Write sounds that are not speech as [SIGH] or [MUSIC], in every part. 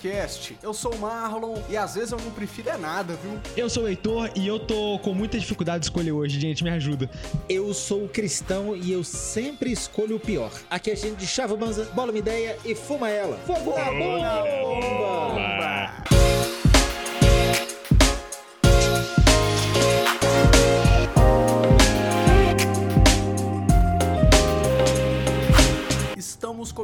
Cast. Eu sou o Marlon e às vezes eu não prefiro é nada, viu? Eu sou o Heitor e eu tô com muita dificuldade de escolher hoje, gente, me ajuda. Eu sou o Cristão e eu sempre escolho o pior. Aqui a gente de chava banza, bola uma ideia e fuma ela. Fogo na bomba! Bomba!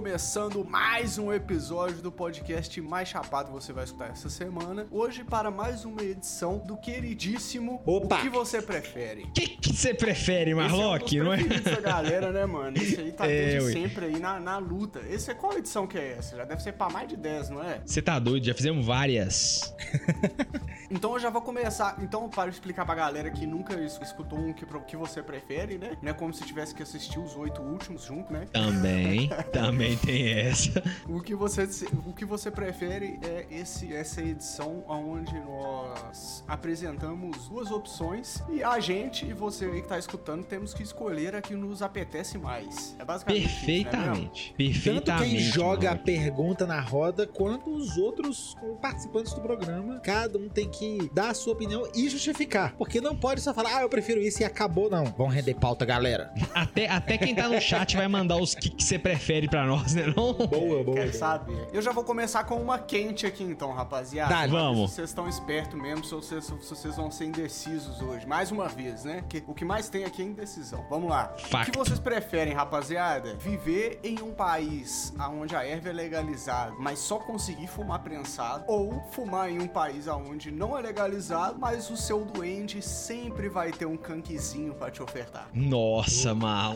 Começando mais um episódio do podcast mais chapado que você vai escutar essa semana. Hoje para mais uma edição do queridíssimo Opa! O que você prefere. O que que você prefere, Marlock, é um não é? da galera, né, mano? Esse aí tá [LAUGHS] É, desde ué. sempre aí na, na luta. Esse é qual edição que é essa? Já deve ser pra mais de 10, não é? Você tá doido, já fizemos várias. [LAUGHS] Então eu já vou começar. Então, para explicar pra galera que nunca es- escutou um que, que você prefere, né? Não é como se tivesse que assistir os oito últimos junto, né? Também, [LAUGHS] também tem essa. O que você, o que você prefere é esse, essa edição onde nós apresentamos duas opções e a gente e você aí que tá escutando temos que escolher a que nos apetece mais. É basicamente isso, né? Perfeitamente. Tanto Perfeitamente. quem joga a pergunta na roda, quanto os outros participantes do programa. Cada um tem que dar a sua opinião e justificar. Porque não pode só falar, ah, eu prefiro isso e acabou, não. Vamos render pauta, galera. Até, até quem tá no chat vai mandar os que que você prefere pra nós, né? Não? Boa, boa. Quer saber? Eu já vou começar com uma quente aqui então, rapaziada. Dá, vamos. Se vocês estão espertos mesmo, se vocês, se vocês vão ser indecisos hoje. Mais uma vez, né? Que o que mais tem aqui é indecisão. Vamos lá. Facto. O que vocês preferem, rapaziada? Viver em um país onde a erva é legalizada, mas só conseguir fumar prensado? Ou fumar em um país onde não é legalizado, mas o seu duende sempre vai ter um canquezinho pra te ofertar? Nossa, mal.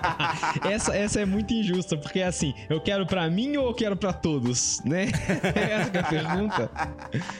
[LAUGHS] essa, essa é muito injusta, porque assim, eu quero pra mim ou eu quero pra todos, né? [LAUGHS] Essa que é a pergunta.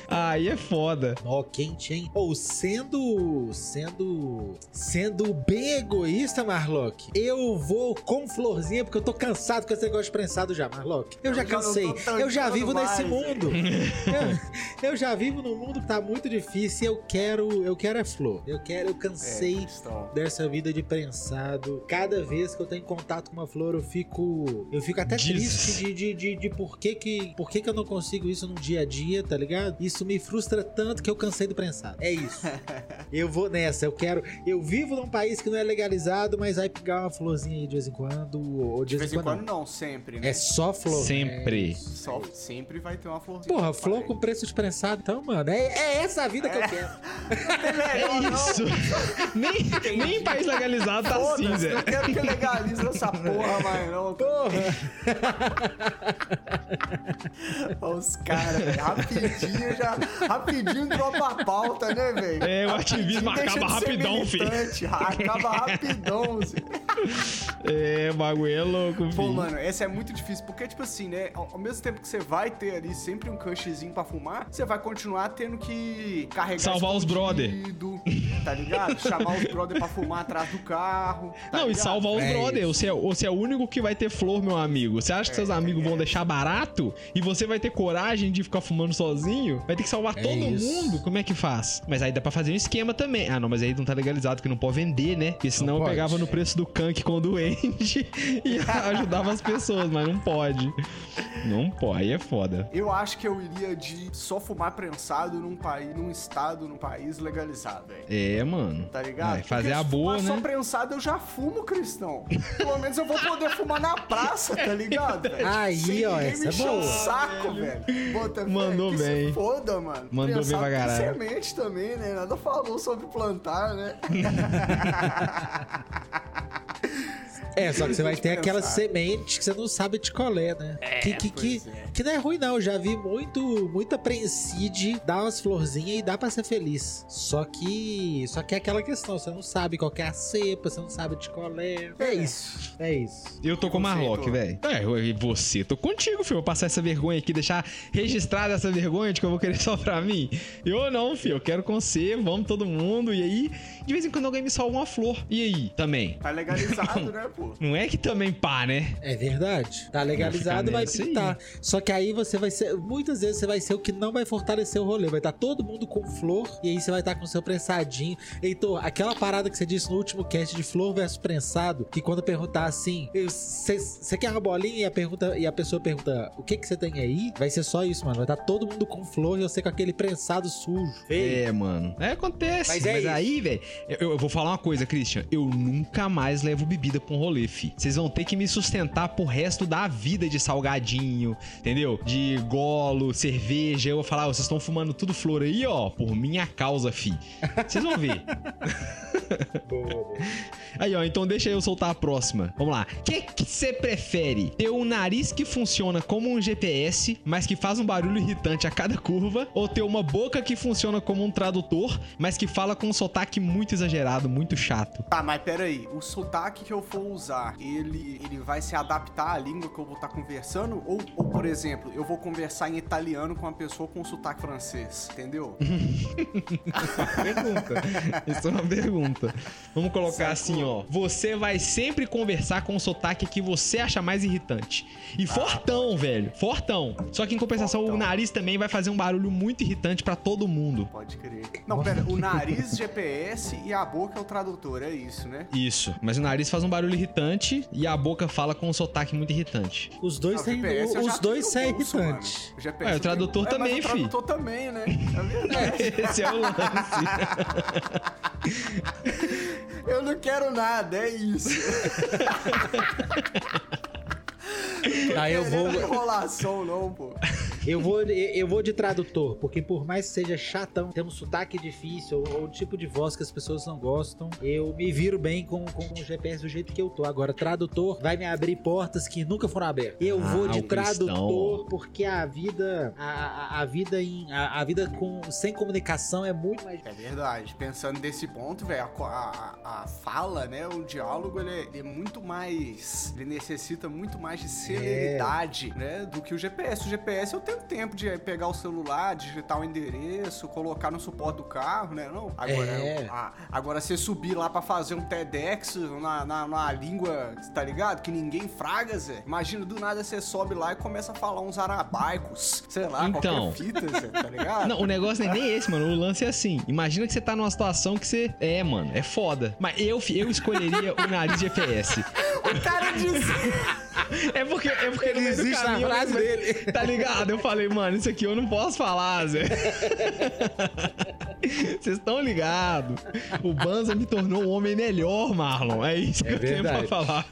Aí é foda. Ó, quente, hein? Ou sendo. Sendo. Sendo bem egoísta, Marlock, eu vou com florzinha, porque eu tô cansado com esse negócio de prensado já, Marlock. Eu já Eu já não cansei. Eu já vivo nesse mundo. [LAUGHS] eu, eu já vivo num mundo que tá muito difícil e eu quero. Eu quero é flor. Eu quero, eu É, cansei. Cristão. Dessa vida de prensado. Cada vez que eu tenho contato com uma flor, eu fico. Eu fico até Jesus. triste de, de, de, de por, que, que, por que, que eu não consigo isso no dia a dia, tá ligado? Isso me frustra tanto que eu cansei do prensado. É isso. [LAUGHS] eu vou nessa. Eu quero. Eu vivo num país que não é legalizado, mas vai pegar uma florzinha aí de vez em quando. Ou de, De vez em quando não, sempre, né? É só flor. Sempre. É. Só, sempre vai ter uma florzinha. Porra, flor com preço de prensado. Então, mano, é, é essa a vida que eu quero. [LAUGHS] É isso. [LAUGHS] nem, nem em país legalizado tá assim, Zé. não quero que legalize essa porra mais não. Porra! Olha Os caras, velho, rapidinho já, rapidinho dropa a pauta, né, velho? É, o ativismo acaba rapidão, filho. Acaba rapidão. É, o bagulho é louco, Pô, filho. mano, essa é muito difícil, porque, tipo assim, né, ao, ao mesmo tempo que você vai ter ali sempre um cushzinho pra fumar, você vai continuar tendo que carregar Salvar os brother. Tá ligado? Chamar os brother pra fumar atrás do carro. tá Não, e ligado? salvar os É brother. isso. Você é, você é o único que vai ter flor, meu amigo. Você acha que seus amigos vão deixar barato? E você vai ter coragem de ficar fumando sozinho? Vai ter que salvar É todo isso. mundo? Como é que faz? Mas aí dá pra fazer um esquema também. Ah, não, mas aí não tá legalizado, que não pode vender, né? Porque senão eu pegava no preço do canque com o doente [LAUGHS] e ajudava as pessoas, mas não pode. Não pode, aí é foda. Eu acho que eu iria de só fumar prensado num país, num estado, num país legalizado, velho. É, mano. Tá ligado? Vai fazer Porque a se boa, fumar só né? prensado eu já fumo, cristão. Pelo menos eu vou poder fumar na praça, tá ligado, velho? Aí, ó, essa é boa. o saco, velho. Bota fé, Mandou que bem. Se foda, mano. Mandou bem Prensado pra tem caralho. semente também, né? Nada falou sobre plantar, né? É, só que você vai ter Pensar. aquela semente que você não sabe de colé, né? que, que, que, pois é. Que não é ruim, não. Eu já vi muito, muita Prenside dar umas florzinhas e dá pra ser feliz. Só que. Só que é aquela questão, você não sabe qual que é a cepa, você não sabe de colé. É isso. É isso. Eu tô com o Marlock, velho. É, e você? Tô contigo, filho. Vou passar essa vergonha aqui, deixar registrada essa vergonha de que eu vou querer [LAUGHS] só pra mim. Eu não, filho. Eu quero com você, vamos todo mundo. E aí, de vez em quando alguém me salva uma flor. E aí, também? Tá legalizado, né, pô? Não é que também pá, né? É verdade. Tá legalizado, vai pintar. Só Só que aí você vai ser. Muitas vezes você vai ser o que não vai fortalecer o rolê. Vai estar todo mundo com flor e aí você vai estar com o seu prensadinho. Heitor, aquela parada que você disse no último cast de flor versus prensado, que quando perguntar assim, você quer uma bolinha e a, pergunta, e a pessoa pergunta o que que você tem aí, vai ser só isso, mano. Vai estar todo mundo com flor e você com aquele prensado sujo. Feio. É, mano. É, acontece. Mas, é Mas aí, velho, eu, eu, vou falar uma coisa, Christian. Eu nunca mais levo bebida pra um rolê, fi. Vocês vão ter que me sustentar pro resto da vida de salgadinho, entendeu? De golo, cerveja. Eu vou falar, oh, vocês estão fumando tudo flor aí, ó, por minha causa, fi. Vocês vão ver. [LAUGHS] boa, boa. Aí, ó, então deixa eu soltar a próxima. Vamos lá. O que você prefere? Ter um nariz que funciona como um GPS, mas que faz um barulho irritante a cada curva, ou ter uma boca que funciona como um tradutor, mas que fala com um sotaque muito exagerado, muito chato? Tá, mas peraí. O sotaque que eu for usar, ele, ele vai se adaptar à língua que eu vou estar tá conversando? Ou, ou, por exemplo, eu vou conversar em italiano com uma pessoa com sotaque francês, entendeu? [LAUGHS] pergunta. Isso é uma pergunta. Vamos colocar assim, ó. Você vai sempre conversar com o sotaque que você acha mais irritante. E ah, fortão, velho. Fortão. Só que em compensação, fortão. o nariz também vai fazer um barulho muito irritante para todo mundo. Pode crer. Não, pera, o nariz [LAUGHS] GPS e a boca é o tradutor, é isso, né? Isso. Mas o nariz faz um barulho irritante e a boca fala com um sotaque muito irritante. Os dois têm. Os dois são irritantes. O, GPS, é, o tradutor tem... também, é, fi. O tradutor também, né? É [LAUGHS] verdade. Esse é o lance. Eu não quero nada, é isso. [LAUGHS] Aí eu vou. enrolação, não, pô. Eu vou, eu vou de tradutor, porque por mais que seja chatão, ter um sotaque difícil ou, o tipo de voz que as pessoas não gostam, eu me viro bem com, com o GPS do jeito que eu tô. Agora, tradutor vai me abrir portas que nunca foram abertas. Eu ah, vou de tradutor cristão. porque a vida, a, a, vida em, a, a, vida com sem comunicação é muito mais. É verdade. Pensando desse ponto, velho, a, a, a, fala, né, o diálogo, ele é, ele é, muito mais, ele necessita muito mais de celeridade, é. né, do que o GPS. O GPS eu tenho tempo de pegar o celular, digitar o endereço, colocar no suporte do carro, né? Não. Agora, é. a, agora você subir lá para fazer um TEDx na, na, na, língua, tá ligado? Que ninguém fraga, Zé. Imagina, do nada você sobe lá e começa a falar uns arabaicos, sei lá, então, fita, Zé, tá ligado? [LAUGHS] Não, o negócio não é nem esse, mano. O lance é assim. Imagina que você tá numa situação que você. É, mano, é foda. Mas eu, eu escolheria o nariz de GPS. [LAUGHS] o cara disse. [LAUGHS] É porque, é porque ele existe na frase dele. Tá ligado? Eu falei, mano, isso aqui eu não posso falar, Zé. [LAUGHS] Vocês estão ligados? O Banza me tornou um homem melhor, Marlon. É isso que é eu tenho pra falar.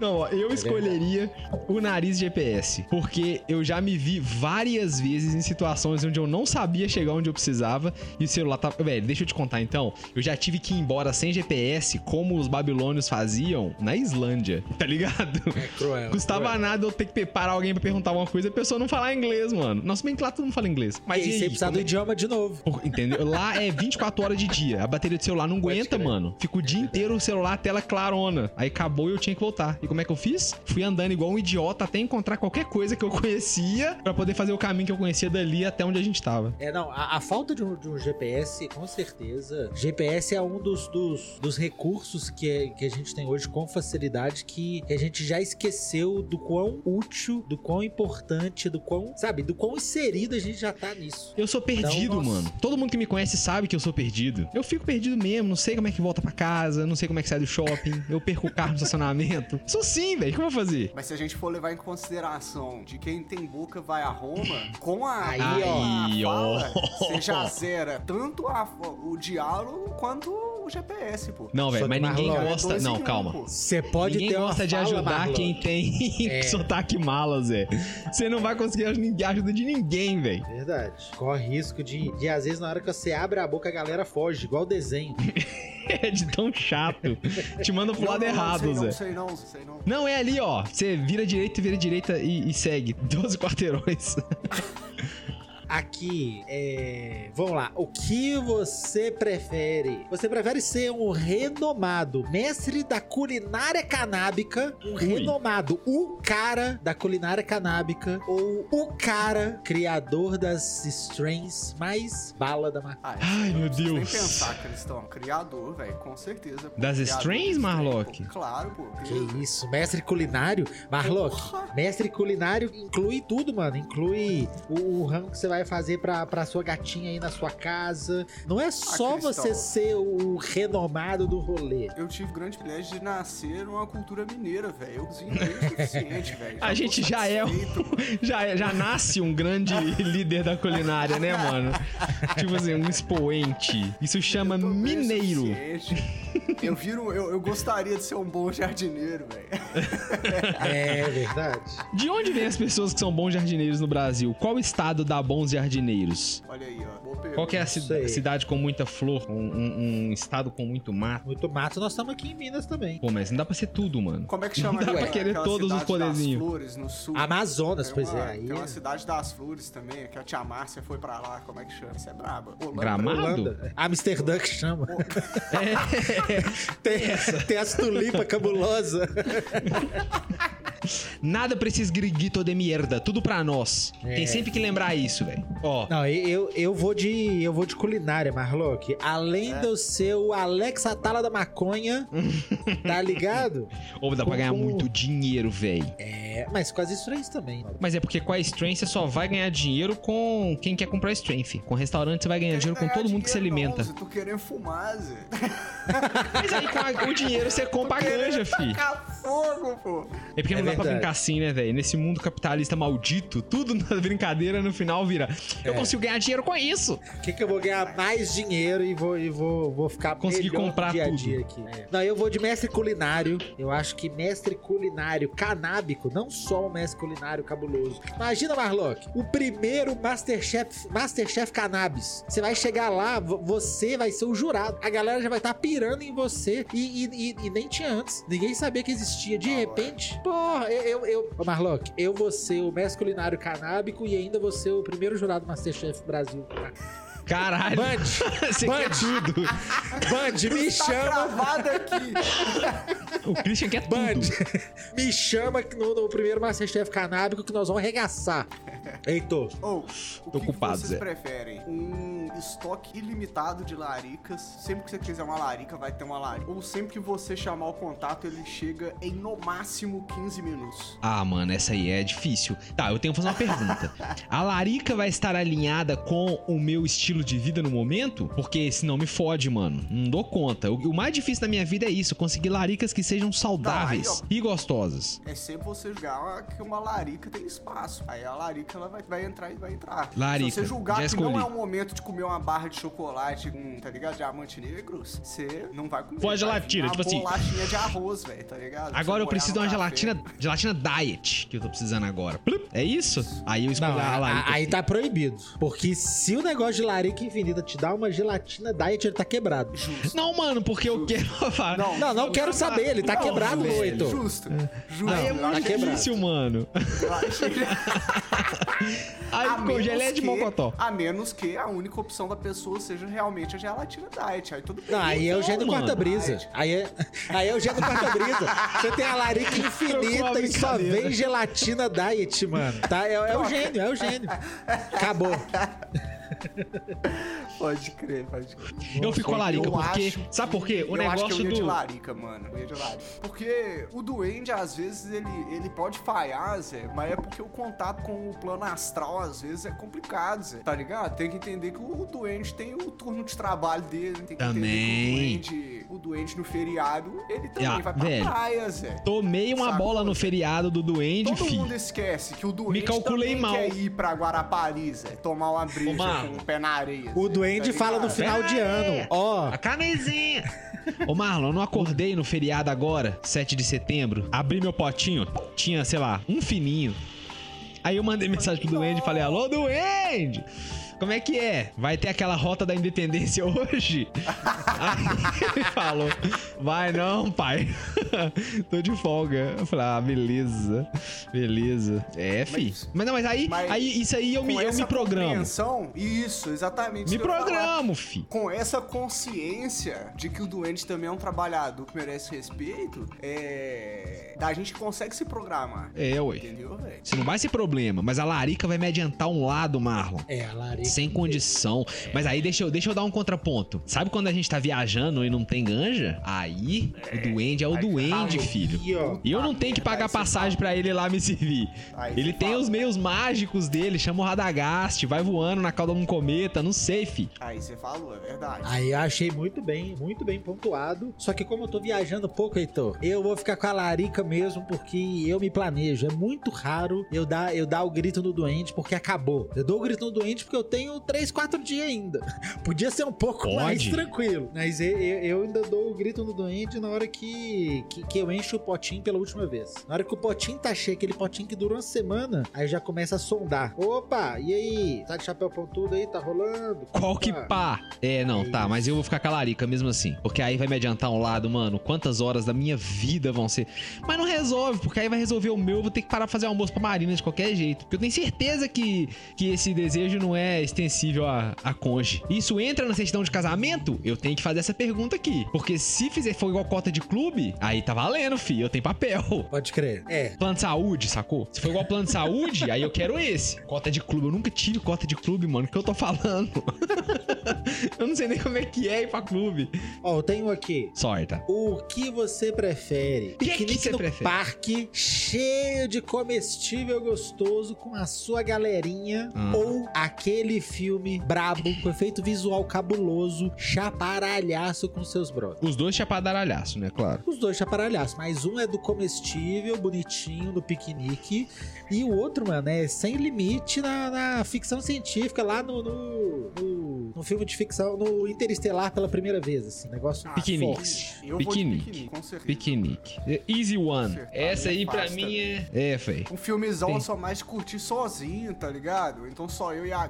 Não, ó, eu é escolheria verdade. o nariz GPS. Porque eu já me vi várias vezes em situações onde eu não sabia chegar onde eu precisava e o celular tava. Velho, deixa eu te contar então. Eu já tive que ir embora sem GPS, como os babilônios faziam na Islândia, tá ligado? É cruel. Custava nada eu ter que parar alguém pra perguntar alguma coisa e a pessoa não falar inglês, mano. Nossa, bem que lá todo mundo fala inglês. Mas e, aí, você precisa do é idioma de novo. [LAUGHS] Entendeu? Lá é 24 horas de dia. A bateria do celular não aguenta, mano. Fica o dia inteiro o celular, a tela clarona. Aí acabou e eu tinha que voltar. E como é que eu fiz? Fui andando igual um idiota até encontrar qualquer coisa que eu [LAUGHS] conhecia para poder fazer o caminho que eu conhecia dali até onde a gente tava. É, não, a, a falta de um, de um, GPS, com certeza. GPS é um dos, dos, dos recursos que, é, que a gente tem hoje com facilidade que a gente já esqueceu do quão útil, do quão importante, do quão, sabe, do quão inserido a gente já tá nisso. Eu sou perdido, então, mano. Todo mundo que me conhece sabe que eu sou perdido. Eu fico perdido mesmo, não sei como é que volta para casa, não sei como é que sai do shopping, eu perco o carro no estacionamento. [LAUGHS] Sou sim, velho, o que eu vou fazer? Mas se a gente for levar em consideração de quem tem boca vai a Roma, com a, aí, a, ó. a fala, você já zera tanto a, o diálogo quanto o GPS, pô. Não, velho, mas ninguém gosta. Não, calma. Você pode ninguém ter gosta de ajudar Marlon. quem tem [LAUGHS] é. sotaque mala, Zé. Você não vai conseguir ajuda de ninguém, velho. Verdade. Corre risco de, de, às vezes, na hora que você abre a boca, a galera foge, igual desenho. [LAUGHS] é de tão chato. Te manda pro não, lado não, errado, não, Zé. Não, sei não, sei não. Não, é ali, ó. Você vira direita, vira direita e, e segue. [LAUGHS] 12 quarteirões. Aqui, é... vamos lá. O que você prefere? Você prefere ser um renomado mestre da culinária canábica, um Ui. renomado, o cara da culinária canábica ou o cara criador das strains mais bala da maconha? Ah, Ai, meu Deus. Nem pensar, Cristão. Criador, velho, com certeza. Das Criador strains, Marlock? Claro, pô. Que isso, mestre culinário? Marlock, mestre culinário inclui tudo, mano. Inclui o, o ramo que você vai fazer pra, pra sua gatinha aí na sua casa. Não é só Cristão. você ser o renomado do rolê. Eu tive o grande privilégio de nascer numa cultura mineira, velho. Eu cozinho bem o suficiente, velho. A gente já é um-. [LAUGHS] Já, já nasce um grande líder da culinária, né, mano? [LAUGHS] Tipo assim, um expoente. Isso chama mineiro. Eu viro, eu, eu gostaria de ser um bom jardineiro, velho. [LAUGHS] É verdade. De onde vem as pessoas que são bons jardineiros no Brasil? Qual estado dá bons jardineiros? Olha aí, ó. Boa pergunta. Qual que é a cida- cidade com muita flor? Um, um- um estado com muito mato? Muito mato, nós estamos aqui em Minas também. Pô, mas não dá pra ser tudo, mano. Como é que chama Não dá aquela- pra querer todos os poderzinhos. Flores no sul. Amazonas, Tem pois uma- é. Aí Tem uma é cidade das flores também, que a tia Márcia foi pra lá. Como é que chama? Isso é braba. Holanda. Gramado? Holanda. Amsterdã que chama. [LAUGHS] [LAUGHS] É. Tem, tem as tulipas cabulosas. Nada precisa griguito de merda, tudo pra nós. É. Tem sempre que lembrar isso, velho. Ó, Não, eu, eu vou de eu vou de culinária, Marlock. Além É. de eu ser o Alex Atala da maconha, [LAUGHS] tá ligado? ou dá pra ganhar Como- muito dinheiro, velho. É, mas com as estranhas também. Mas é porque com a Strength você só vai ganhar dinheiro com quem quer comprar Strength. Com restaurante você vai ganhar dinheiro com todo mundo que se alimenta. Não, Zé, tô querendo fumar, Zé. [LAUGHS] Mas aí com a- o dinheiro você compra a ganja, fi. Fogo, pô. É porque É não dá pra brincar assim, né, velho? Nesse mundo capitalista maldito, tudo na brincadeira no final vira. Eu É. consigo ganhar dinheiro com isso. O que, que eu vou ganhar mais dinheiro e vou, e vou, vou ficar Conseguir comprar dia a tudo. dia aqui. É. Não, eu vou de mestre culinário. Eu acho que mestre culinário canábico, não só um mestre culinário cabuloso. Imagina, Marlock, o primeiro Masterchef, Masterchef Cannabis. Você vai chegar lá, vo- você vai ser o jurado. A galera já vai estar pirando em você e, e- e- e nem tinha antes. Ninguém sabia que existia. De repente, porra, eu, eu, eu Ô, Marlock, eu vou ser o mestre culinário canábico e ainda vou ser o primeiro jurado Masterchef Brasil. Caralho. Band, Você [LAUGHS] quer Band. tudo. Band, me Tá chama. gravado aqui. O Christian quer Band, tudo. me chama no, no primeiro Masterchef canábico que nós vamos arregaçar. Heitor, Ou, o Tô que, culpado, que Zé. vocês preferem? Um estoque ilimitado de laricas. Sempre que você quiser uma larica, vai ter uma larica. Ou sempre que você chamar o contato, ele chega em no máximo 15 minutos. Ah, mano, essa aí é difícil. Tá, eu tenho que fazer uma pergunta. [LAUGHS] A larica vai estar alinhada com o meu estilo de vida no momento? Porque senão me fode, mano. Não dou conta. O, o mais difícil da minha vida é isso: conseguir laricas que sejam saudáveis Tá, aí, ó. e gostosas. É sempre você julgar que uma larica tem espaço. Aí a larica ela vai, vai entrar e vai entrar. Larica, Se você julgar já que não é o momento de comer uma barra de chocolate com, tá ligado? Diamante negros, você não vai comer. Vai gelatina, tipo assim- Uma bolachinha de arroz, velho, tá ligado? Agora eu preciso de uma café. gelatina, gelatina diet que eu tô precisando agora. É isso? Aí eu escolhi não, a larica. aí tá proibido. Porque se o negócio de larica infinita te dá uma gelatina diet, ele tá quebrado. Justo. Não, mano, porque eu quero. Não, Não, não quero saber, ele tá Não, quebrado, velho, Heitor. Justo. Justo. Aí é Eu muito quebrado. difícil, mano. [LAUGHS] Aí A ficou geleia de mocotó. A menos que a única opção da pessoa seja realmente a gelatina diet. Aí tudo bem. Não, aí é o gênio mano. quarta-brisa. Aí é, aí é o gênio quarta-brisa. Você tem a larica infinita e só vem gelatina diet, mano. Tá? É, é o gênio, é o gênio. [LAUGHS] Acabou. [LAUGHS] Pode crer, pode crer. Eu fico com a larica, Eu porque. acho Sabe por quê? O eu acho que negócio eu ia de do. larica, mano. Eu ia de larica. Porque o duende, às vezes, ele, ele pode falhar, Zé, mas é porque o contato com o plano astral, às vezes, é complicado, Zé. Tá ligado? Tem que entender que o duende tem o turno de trabalho dele. Tem que Também. entender que o duende, o duende no feriado, ele também Ah, vai pra velho. praia, Zé. Tomei uma Sacou, bola no Zé? feriado do Duende, Todo fi. mundo esquece que o duende calculei também mal. quer ir pra Guarapari, Zé. Tomar uma Marlon, com o pé na areia. O Zé, duende tá fala no final de Pera ano. Ó, A camisinha. Ô Marlon, eu não acordei no feriado agora, 7 de setembro. Abri meu potinho, tinha, sei lá, um fininho. Aí eu mandei mensagem pro Duende e falei, alô, Duende! Como é que é? Vai ter aquela rota da independência [LAUGHS] hoje? Aí ele falou, vai não, pai. [LAUGHS] Tô de folga. Eu falei, ah, beleza. Beleza. É, fi. Mas, Mas- não, mas aí, mas aí isso aí eu me, eu essa me programo. compreensão, Isso, exatamente. Me programo, fi. Com essa consciência de que o doente também é um trabalhador que merece respeito, é. A gente consegue se programar. É, ué. Entendeu, velho? Isso não vai ser problema, mas a larica vai me adiantar um lado, Marlon. É, a Larica. Sem condição. Mas aí deixa eu, deixa eu dar um contraponto. Sabe quando a gente tá viajando e não tem ganja? Aí o duende é o duende, filho. Aqui, ó. E eu não tenho que pagar passagem pra ele ir lá me servir. Ele tem fala. os meios mágicos dele, chama o Radagast, vai voando na cauda de um cometa, não sei, fi. Aí você falou, é verdade. Aí eu achei muito bem, muito bem pontuado. Só que como eu tô viajando pouco, Heitor, eu vou ficar com a larica mesmo, porque eu me planejo. É muito raro eu dar, eu dar o grito no doente porque acabou. Eu dou o grito no doente porque eu tenho 3, 4 dias ainda. [LAUGHS] Podia ser um pouco Pode. mais tranquilo. Mas eu, eu- ainda dou o grito no doente na hora que, que, que eu encho o potinho pela última vez. Na hora que o potinho tá cheio, aquele potinho que dura uma semana, aí já começa a sondar. Opa, e aí? Tá de chapéu pontudo aí? Tá rolando? Qual que Opa. pá? É, não, É tá, mas eu vou ficar com a larica mesmo assim. Porque aí vai me adiantar um lado, mano. Quantas horas da minha vida vão ser. Mas não resolve, porque aí vai resolver o meu, eu vou ter que parar pra fazer almoço pra Marina de qualquer jeito. Porque eu tenho certeza que, que esse desejo não é extensível a, a conge. Isso entra na certidão de casamento? Eu tenho que fazer essa pergunta aqui. Porque se fizer for igual cota de clube, aí tá valendo, fi. Eu tenho papel. Pode crer. É, Plano de saúde, sacou? Se for igual plano de saúde, aí eu quero esse. Cota de clube. Eu nunca tive cota de clube, mano. O que eu tô falando? [LAUGHS] eu não sei nem como é que é ir pra clube. Ó, eu tenho aqui. Sorta. O que você prefere? que Piquenique você no prefere? parque, cheio de comestível gostoso com a sua galerinha, Hum. ou aquele filme brabo com efeito visual cabuloso, chaparalhaço com seus brothers. Os dois chapadaralhaço, né? Claro. Os dois chaparalhaços, mas um é do comestível, bonitinho, no piquenique, e o outro, mano, é sem limite na, na ficção científica, lá no, no, no- no filme de ficção, no Interestelar pela primeira vez, assim, negócio Ah, Piquenique. Piquenique. piquenique, com certeza. Piquenique. Easy one. Essa aí pra mim é. É, fei. Um filmezão Sim. só mais de curtir sozinho, tá ligado? Então só eu e a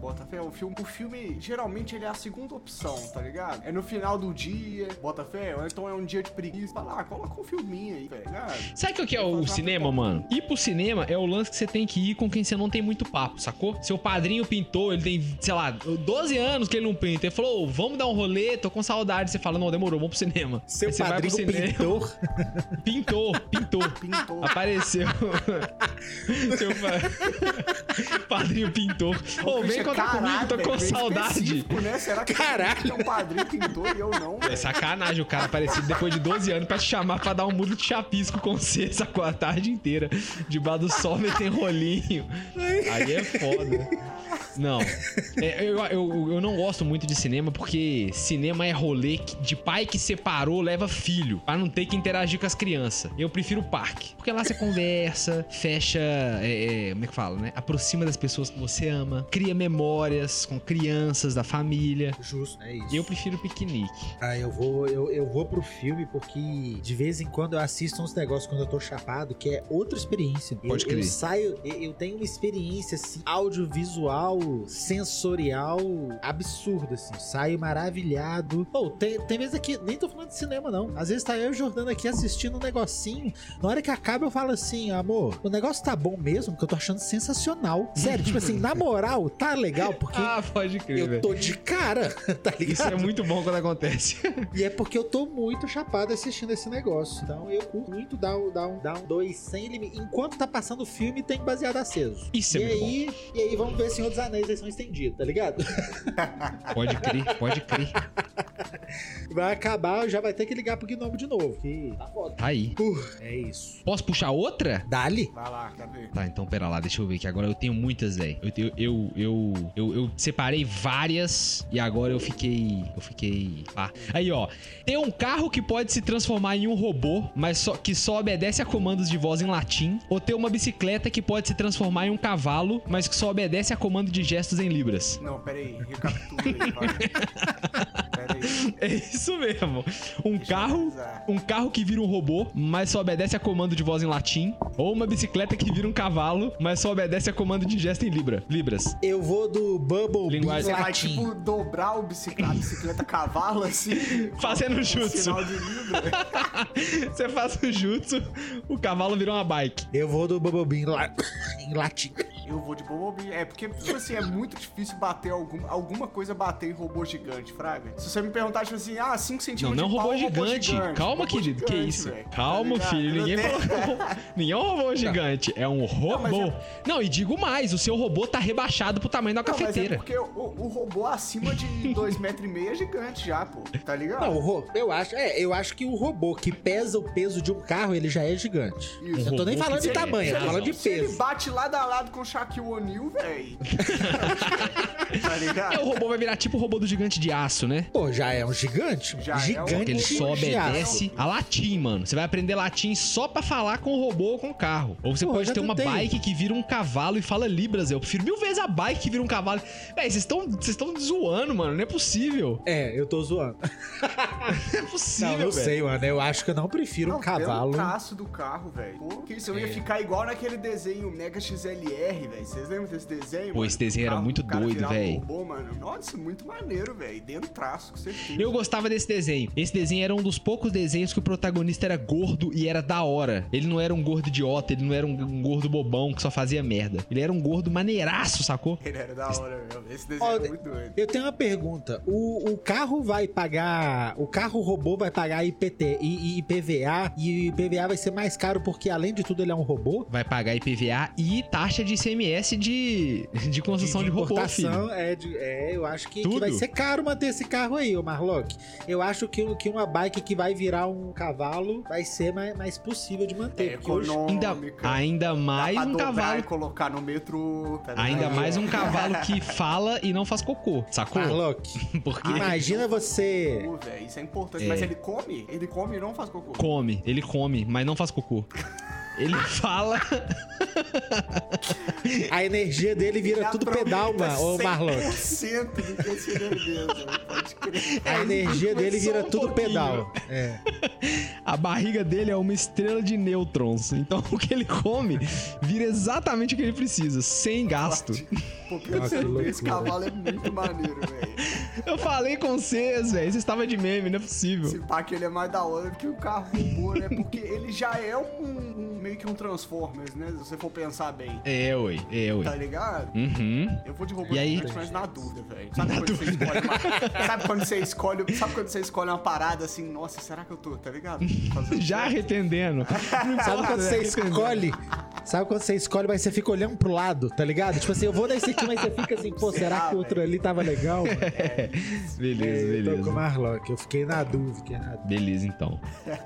Bota fé, o filme, o filme geralmente ele é a segunda opção, tá ligado? É no final do dia, bota fé, ou então é um dia de preguiça. Fala, ah, coloca um filminho aí, tá ligado? Sabe o que, é o cinema, mano? Ir pro cinema é o lance que você tem que ir com quem você não tem muito papo, sacou? Seu padrinho pintou, ele tem, sei lá, 12 anos que ele não pinta. Ele falou, "Ô, vamos dar um rolê, tô com saudade. Você fala, não, demorou, vamos pro cinema. Seu você vai pro padrinho cinema. pintor. [LAUGHS] Pintou, pintou. Pintou. Apareceu. [LAUGHS] Seu pa- [LAUGHS] padrinho pintor. Ô, vem contar comigo, tô com saudade. Né? Será que Caralho. tem um padrinho e eu não? É sacanagem o cara aparecido depois de 12 anos pra te chamar pra dar um mudo de chapisco com você, sacou? A tarde inteira. Debaixo do sol, metendo rolinho. Aí é foda. Não. É, eu, eu, eu não gosto muito de cinema porque cinema é rolê de pai que separou, leva filho. Pra não ter que interagir com as crianças. Eu prefiro o parque. Porque lá você conversa, fecha. é, é, como é que fala, né? Aproxima das pessoas que você ama, cria memórias com crianças da família. Justo, é isso. Eu prefiro piquenique. Ah, eu vou, eu, eu vou pro filme porque de vez em quando eu assisto uns negócios quando eu tô chapado, que é outra experiência. Pode eu, crer. eu saio, eu, eu tenho uma experiência assim, audiovisual, sensorial, absurda, assim. Eu Saio maravilhado. Pô, tem, tem vezes aqui, nem tô falando de cinema, não. Às vezes tá eu e o Jordano aqui assistindo um negocinho. Na hora que acaba, eu falo assim, amor, o negócio tá bom mesmo, que eu tô achando sensacional. Sério, tipo assim, na moral, tá legal, porque. Ah, pode crer, Eu tô de cara, [LAUGHS] tá ligado? Isso é muito bom quando acontece. [LAUGHS] E é porque eu tô muito chapado assistindo esse negócio. Então eu curto muito dar um, dar um, dar um dois sem limite. Enquanto tá passando o filme, tem baseado aceso. Isso é e muito aí, e aí vamos ver Senhor dos Anéis versão estendida, tá ligado? [LAUGHS] Pode crer, pode crer. Vai acabar, já vai ter que ligar pro Gnomo de novo. Que tá foda. Tá aí. Uh, é isso. Posso puxar outra? Dali? Vai lá, ver? Tá, então pera lá, deixa eu ver que agora eu tenho muitas, velho. Eu, eu, eu, eu, eu, eu separei várias e agora eu fiquei. Eu fiquei. Ah. Aí, ó. Tem um carro que pode se transformar em um robô, mas só, que só obedece a comandos de voz em latim. Ou ter uma bicicleta que pode se transformar em um cavalo, mas que só obedece a comando de gestos em libras. Não, pera aí, recapitula aí, vai. [LAUGHS] [LAUGHS] É isso mesmo. Um carro, um carro que vira um robô, mas só obedece a comando de voz em latim, ou uma bicicleta que vira um cavalo, mas só obedece a comando de gesto em libra, libras. Eu vou do Bubble Linguagem- Você vai, tipo, dobrar o bicicleta, a bicicleta cavalo, assim. [LAUGHS] Fazendo jutsu. Sinal de Libra. [LAUGHS] Você faz o jutsu, o cavalo vira uma bike. Eu vou do Bubble Bean la- [COUGHS] em latim. Eu vou de Bumblebee. É, porque, tipo assim, é muito difícil bater algum, alguma coisa bater em robô gigante, Fraga. Se você me perguntar, tipo assim, ah, 5 Não, centímetros não de pau, robô é um gigante. Calma, Robô querido. que gigante, isso? velho. Tá Calma, ligado? filho. Ninguém tenho- falou. [LAUGHS] Ninguém é um robô gigante. É um robô. é- Não, e digo mais: o seu robô tá rebaixado pro tamanho da Não, mas é cafeteira. porque o, o robô acima de [LAUGHS] 2,5 metros e meio é gigante já, pô. Tá ligado? Não, o ro- eu acho, é, eu acho que o robô que pesa o peso de um carro, ele já é gigante. Isso. Eu não tô nem robô falando que de tamanho, eu tô falando de Se ele peso. bate lado a lado com o Shaquille O'Neal, velho. [LAUGHS] tá ligado? É, o robô vai virar tipo o robô do gigante de aço, né? Pô, já é um gigante. Já é um- gigante. Porque ele só obedece a latim, mano. Você vai aprender latim só pra falar com o robô ou com o carro. Ou você Pô, pode ter uma tentei. bike que vira um cavalo e fala Libras. Eu prefiro mil vezes a bike que vira um cavalo. Véi, vocês estão vocês estão zoando, mano. Não é possível. É, eu tô zoando. [LAUGHS] Não é possível, Não, não velho. sei, mano. Eu acho que eu não prefiro um Não, cavalo. Pelo traço do carro, velho. Isso, eu ia É. ficar igual naquele desenho Mega XLR, velho. Vocês lembram desse desenho? Pô, mano? esse desenho era carro- muito doido, virava um véi. robô, mano. Nossa, muito maneiro, velho. Dentro traço, certeza. Eu gostava desse desenho. Esse desenho era um dos poucos desenhos que o protagonista era gordo e era da hora. Ele não era um gordo idiota, ele não era um, um gordo bobão que só fazia merda. Ele era um gordo maneiraço, sacou? Ele era da hora, meu. Esse desenho era muito doido. Eu tenho uma pergunta. O, o carro vai pagar. O carro robô vai pagar IPT e, IPVA. E o IPVA vai ser mais caro porque, além de tudo, ele é um robô? Vai pagar IPVA e taxa de ICMS de, de construção de, robô, filho. importação, é, de- é, eu acho que, que vai ser caro manter esse carro aí, ô Marlock. Eu acho que, que uma bike que vai virar um cavalo vai ser mais, mais possível de manter. É porque hoje- Ainda, econômica. ainda mais um cavalo. colocar no metrô. tá? Ainda mais um cavalo que [LAUGHS] fala e não faz cocô, sacou? Marlock, [LAUGHS] Porque imagina você. Pô, velho, isso é importante. É. Mas ele come? Ele come e não faz cocô. come, ele come, mas não faz cocô. [LAUGHS] Ele [LAUGHS] fala. A energia dele vira tudo pedal, mano, ô Marlock. 100% do que seria mesmo. Pode crer. A energia dele vira um tudo pouquinho. pedal. É. A barriga dele é uma estrela de nêutrons. Então [LAUGHS] o que ele come vira exatamente o que ele precisa, sem gasto. Pô, esse cavalo é muito maneiro, velho. Eu falei com vocês, velho. Vocês estavam de meme, não é possível. Esse pá que ele é mais da hora do que o carro robô, né? Porque ele já é um, um- meio que um Transformers, né? Se você for pensar bem. É, ué, é, Tá ué. ligado? Uhum. Eu vou de robô E aí? mas na dúvida, velho. Sabe, quando você escolhe uma... sabe quando você escolhe. Sabe quando você escolhe uma parada assim, nossa, será que eu tô, tá ligado? [LAUGHS] Já arrependendo. [LAUGHS] Sabe quando você escolhe? Sabe quando você escolhe, mas você fica olhando pro lado, tá ligado? Tipo assim, eu vou nesse aqui, mas você fica assim, pô, será Será, que o outro ali tava legal? Mano? Beleza, Eu tô com o beleza. Marlock, eu fiquei na dúvida. fiquei na dúvida. Beleza, então. [LAUGHS]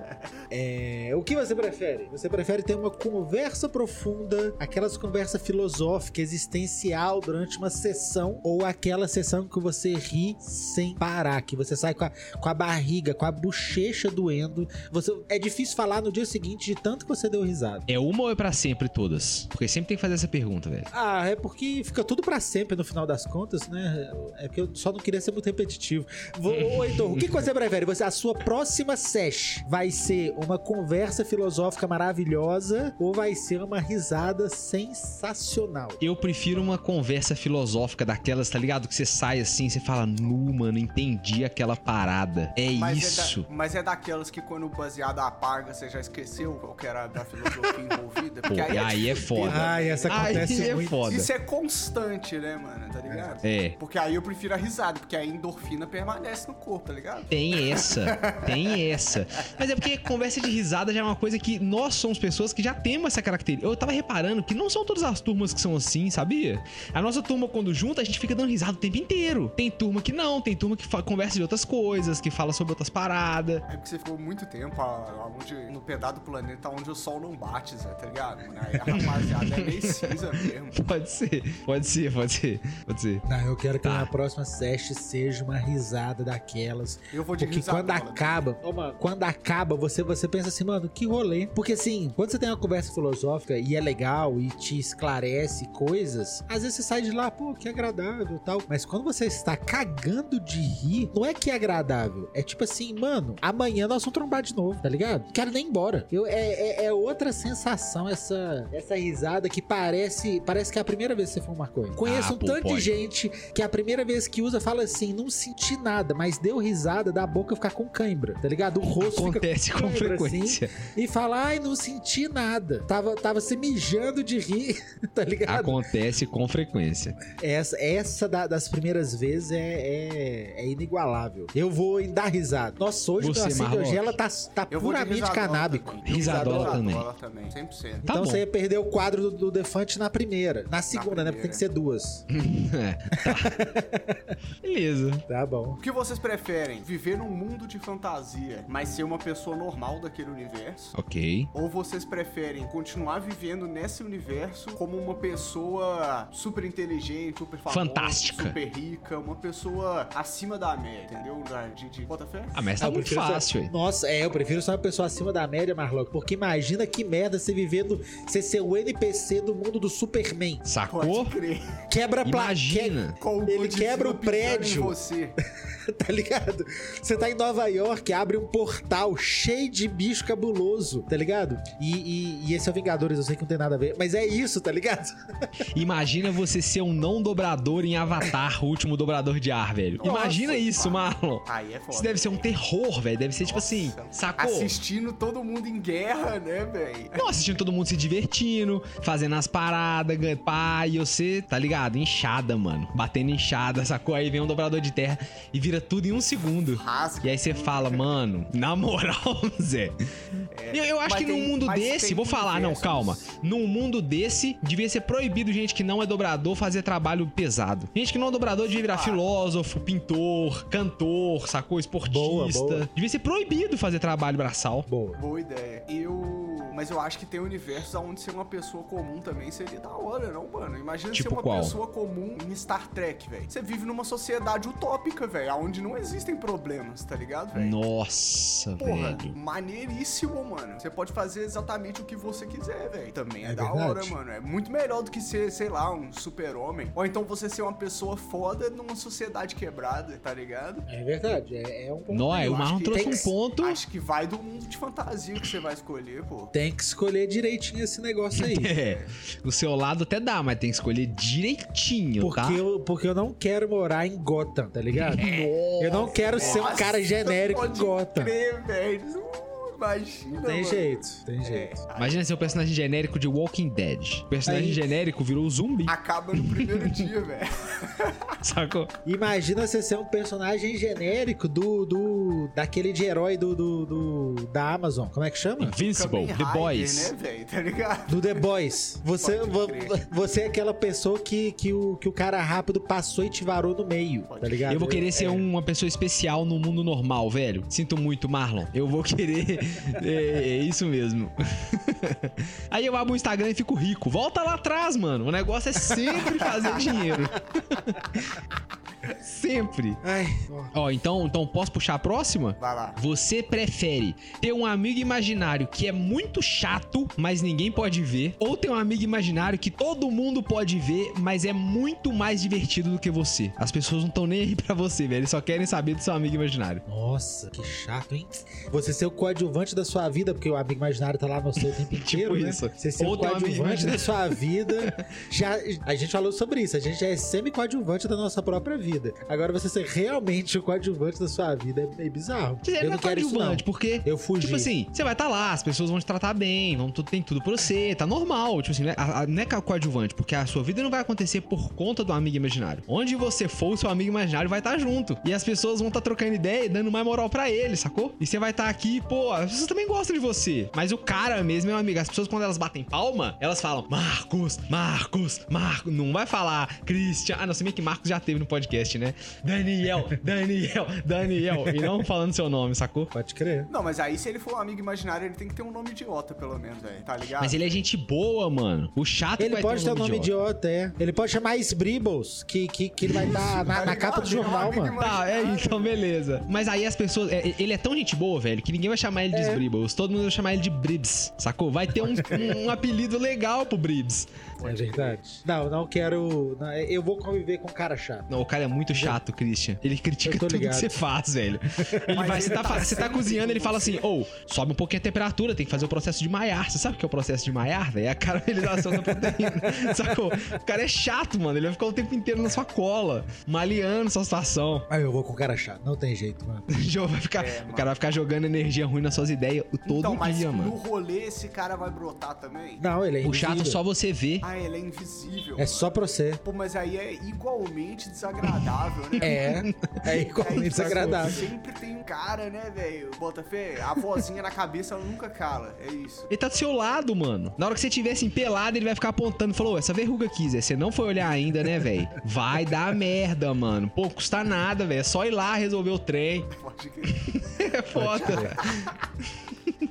É, o que você prefere? Você prefere ter uma conversa profunda, aquelas conversa filosófica, existencial durante uma sessão, ou aquela sessão que você ri sem parar, que você sai com a, com a barriga, com a bochecha doendo. Você, é difícil falar no dia seguinte de tanto que você deu risada. É uma ou é pra sempre todas? Porque sempre tem que fazer essa pergunta, velho. Ah, é porque fica tudo pra sempre no final das contas, né? É que eu só não queria ser muito repetitivo. Vou, [LAUGHS] ô, Heitor, o que que você prefere? Você, a sua próxima sesh vai ser uma conversa filosófica maravilhosa ou vai ser uma risada sensacional? Eu prefiro uma conversa filosófica daquelas, tá ligado? Que você sai assim, você fala, nu, mano, entendi aquela parada. É Mas isso. É da- mas é daquelas que quando o baseado apaga, você já esqueceu qual que era da filosofia envolvida? Pô, Porque aí, e é aí é foda. Ai, essa acontece Aí é muito. foda. Isso é constante, né, mano? Tá ligado? É. Porque aí eu prefiro a risada, porque a endorfina permanece no corpo, tá ligado? Tem essa, tem essa. Mas é porque conversa de risada já é uma coisa que nós somos pessoas que já temos essa característica. Eu tava reparando que não são todas as turmas que são assim, sabia? A nossa turma, quando junta, a gente fica dando risada o tempo inteiro. Tem turma que não, tem turma que conversa de outras coisas, que fala sobre outras paradas. É porque você ficou muito tempo a- aonde, no pedaço do planeta onde o sol não bate, Zé, tá ligado? mano? Aí a rapaziada é meio cinza mesmo. [LAUGHS] Pode ser, pode ser, pode ser, pode ser. Não, eu quero que Tá. a minha próxima session seja uma risada daquelas. Eu vou de Porque quando acaba, mano, quando acaba, você, você pensa assim, mano, que rolê. Porque assim, quando você tem uma conversa filosófica e é legal e te esclarece coisas, às vezes você sai de lá, pô, que agradável e tal. Mas quando você está cagando de rir, não é que é agradável. É tipo assim, mano, amanhã nós vamos trombar de novo, tá ligado? Quero nem ir embora. Eu, é, é, é outra sensação essa, essa risada que parece, parece que é a primeira vez que você for maconha. Conheço Ah, um pô, tanto de gente que a primeira vez que usa fala assim, não senti nada, mas deu risada da boca ficar com cãibra, tá ligado? O rosto Acontece fica com cãibra, frequência. Assim, e fala, ai, não senti nada. Tava, tava se mijando de rir, [LAUGHS] tá ligado? Acontece com frequência. Essa, essa da- das primeiras vezes é, é, é inigualável. Eu vou dar risada. Nossa, hoje Você, acende Marlock? gela tá, tá puramente risadola canábico. também. Risadola também. Risadola também, 100%. Tá então bom. você ia perder o quadro do, do Defante na primeira. Na segunda, né? Porque tem que ser duas. [LAUGHS] É, tá. Beleza. Tá bom. O que vocês preferem? Viver num mundo de fantasia, mas ser uma pessoa normal daquele universo? Ok. Ou vocês preferem continuar vivendo nesse universo como uma pessoa super inteligente, super famosa, Fantástica. super rica, uma pessoa acima da média, entendeu? De, de bota fé? Ah, mas tá Ah, eu muito ser- fácil, ué. Nossa, é, eu prefiro ser uma pessoa acima da média, Marlock. Porque imagina que merda você vivendo, você ser o NPC do mundo do Superman. Sacou? Pode crer. Quebra Imagina. O Ele quebra o prédio. Você. [LAUGHS] tá ligado? Você tá em Nova York, abre um portal cheio de bicho cabuloso, tá ligado? E, e- e esse é o Vingadores, eu sei que não tem nada a ver, mas é isso, tá ligado? [LAUGHS] Imagina você ser um não dobrador em Avatar, o último dobrador de ar, velho. Nossa, Imagina isso, Marlon. Aí é foda. Isso deve ser um terror, velho. Deve ser tipo assim, Nossa. sacou? Assistindo todo mundo em guerra, né, velho? Não, assistindo todo mundo se divertindo, fazendo as paradas, pá, e você, tá ligado? Inchada, mano. Batendo inchada, sacou? Aí vem um dobrador de terra e vira tudo em um segundo. Rasga. E aí você fala, mano, na moral, [LAUGHS] Zé. eu, eu acho que num mundo desse, vou falar, não, calma. Num mundo desse, devia ser proibido gente que não é dobrador fazer trabalho pesado. Gente que não é dobrador devia virar Ah. filósofo, pintor, cantor, sacou? Esportista. Boa, boa. Devia ser proibido fazer trabalho braçal. Boa. Boa ideia. Eu. Mas eu acho que tem universos onde ser uma pessoa comum também seria da hora, não, mano? Imagina Tipo ser uma qual? pessoa comum em Star Trek, velho. Você vive numa sociedade utópica, velho, onde não existem problemas, tá ligado, velho? Nossa, Porra, velho. maneiríssimo, mano. Você pode fazer exatamente o que você quiser, velho. Também é, É da verdade. hora, mano. É muito melhor do que ser, sei lá, um super-homem. Ou então você ser uma pessoa foda numa sociedade quebrada, tá ligado? É verdade, é, é um ponto. Nó, é, Eu o Marlon trouxe um ponto. Acho que vai do mundo de fantasia que você vai escolher, pô. Tem que escolher direitinho esse negócio aí. [LAUGHS] É, o seu lado até dá, mas tem que escolher direitinho, tá? Porque eu, porque eu não quero morar em Gotham, tá ligado? [LAUGHS] Eu não quero ser um cara Nossa, genérico em Gotham. crer, velho. Imagina, Tem mano. jeito, tem É, jeito. Imagina ser o personagem genérico de Walking Dead. O personagem Aí- genérico virou zumbi, acaba no primeiro [LAUGHS] dia, velho. sacou? Imagina você ser um personagem genérico do. do daquele de herói do, do, do- da Amazon. Como é que chama? Invincible, The Boys. né? Tá ligado? Do The Boys. Você, você é aquela pessoa que, que, o, que o cara rápido passou e te varou no meio, Pode tá ligado? Eu vou querer ser É. uma pessoa especial no mundo normal, velho. Sinto muito, Marlon. Eu vou querer. [LAUGHS] é, é isso mesmo. [LAUGHS] Aí eu abro o Instagram e fico rico. Volta lá atrás, mano. O negócio é sempre fazer dinheiro. [LAUGHS] sempre. Ai, ó. Então, então posso puxar a próxima? Vai lá. Você prefere ter um amigo imaginário que é muito chato, mas ninguém pode ver, ou ter um amigo imaginário que todo mundo pode ver, mas é muito mais divertido do que você? As pessoas não estão nem aí pra você, velho. Eles só querem saber do seu amigo imaginário. Nossa, que chato, hein? Você ser o coadjuvante da sua vida, porque o amigo imaginário tá lá no seu o tempo [LAUGHS] inteiro, né? isso. Você ser Ou o coadjuvante da sua vida. Já, a gente falou sobre isso, a gente já é semi-coadjuvante da nossa própria vida. Agora você ser realmente o coadjuvante da sua vida é meio bizarro. Você Eu não é quero isso, não. coadjuvante, porque Eu fugi. Tipo assim, você vai estar lá, as pessoas vão te tratar bem, vão, tem tudo pra você, tá normal. Tipo assim, né? A- a- não é coadjuvante, porque a sua vida não vai acontecer por conta do amigo imaginário. Onde você for, o seu amigo imaginário vai estar junto. E as pessoas vão estar trocando ideia e dando mais moral pra ele, sacou? E você vai estar aqui, pô, as pessoas também gostam de você. Mas o cara mesmo é um amigo. As pessoas, quando elas batem palma, elas falam, Marcos, Marcos, Marcos. Não vai falar Christian. Ah, não, se bem que Marcos já teve no podcast. Podcast, né? Daniel, Daniel, Daniel. E não falando seu nome, sacou? Pode crer. Não, mas aí se ele for um amigo imaginário, ele tem que ter um nome idiota, pelo menos, velho. Tá ligado? Mas ele é gente boa, mano. O chato que Ele vai pode ter ter um nome idiota, é. Ele pode chamar Sbribbles, que, que, que ele vai estar na, Tá na capa do jornal, mano. Tá, é então beleza. Mas aí as pessoas. é, ele é tão gente boa, velho, que ninguém vai chamar ele de É. Sbribbles. Todo mundo vai chamar ele de Bribs, sacou? Vai ter um, um- [LAUGHS] um apelido legal pro Bribs. É verdade. Não, não quero. não, eu vou conviver com um cara chato. Não, o cara é muito chato, Christian. Ele critica tudo ligado. que você faz, velho. Ele Mas vai, ele você tá, tá você tá cozinhando, ele fala assim: ou sobe um pouquinho a temperatura, tem que fazer o processo de maiar. Você sabe o que é o processo de maiar, velho? É a caramelização [LAUGHS] da proteína. [LAUGHS] Sacou? O cara é chato, mano. Ele vai ficar o tempo inteiro na sua cola, maleando sua situação. Aí eu vou com um cara chato. Não tem jeito, mano. [LAUGHS] O vai ficar, É, o mano. cara vai ficar jogando energia ruim nas suas ideias o todo então, mas dia, no mano. rolê esse cara vai brotar também? Não, ele é O chato só você vê. Ah, ele é invisível. É só pra você. Pô, mas aí é igualmente desagradável, né? É. [LAUGHS] É Aí, igualmente tipo, desagradável. Sempre tem um cara, né, velho? Bota fé, a vozinha na cabeça ela nunca cala. É isso. Ele tá do seu lado, mano. Na hora que você estiver assim pelado, ele vai ficar apontando. Falou, essa verruga aqui, Zé, você não foi olhar ainda, né, velho? Vai dar merda, mano. Pô, custa nada, velho. É só ir lá resolver o trem. [LAUGHS] Pode crer. É foda.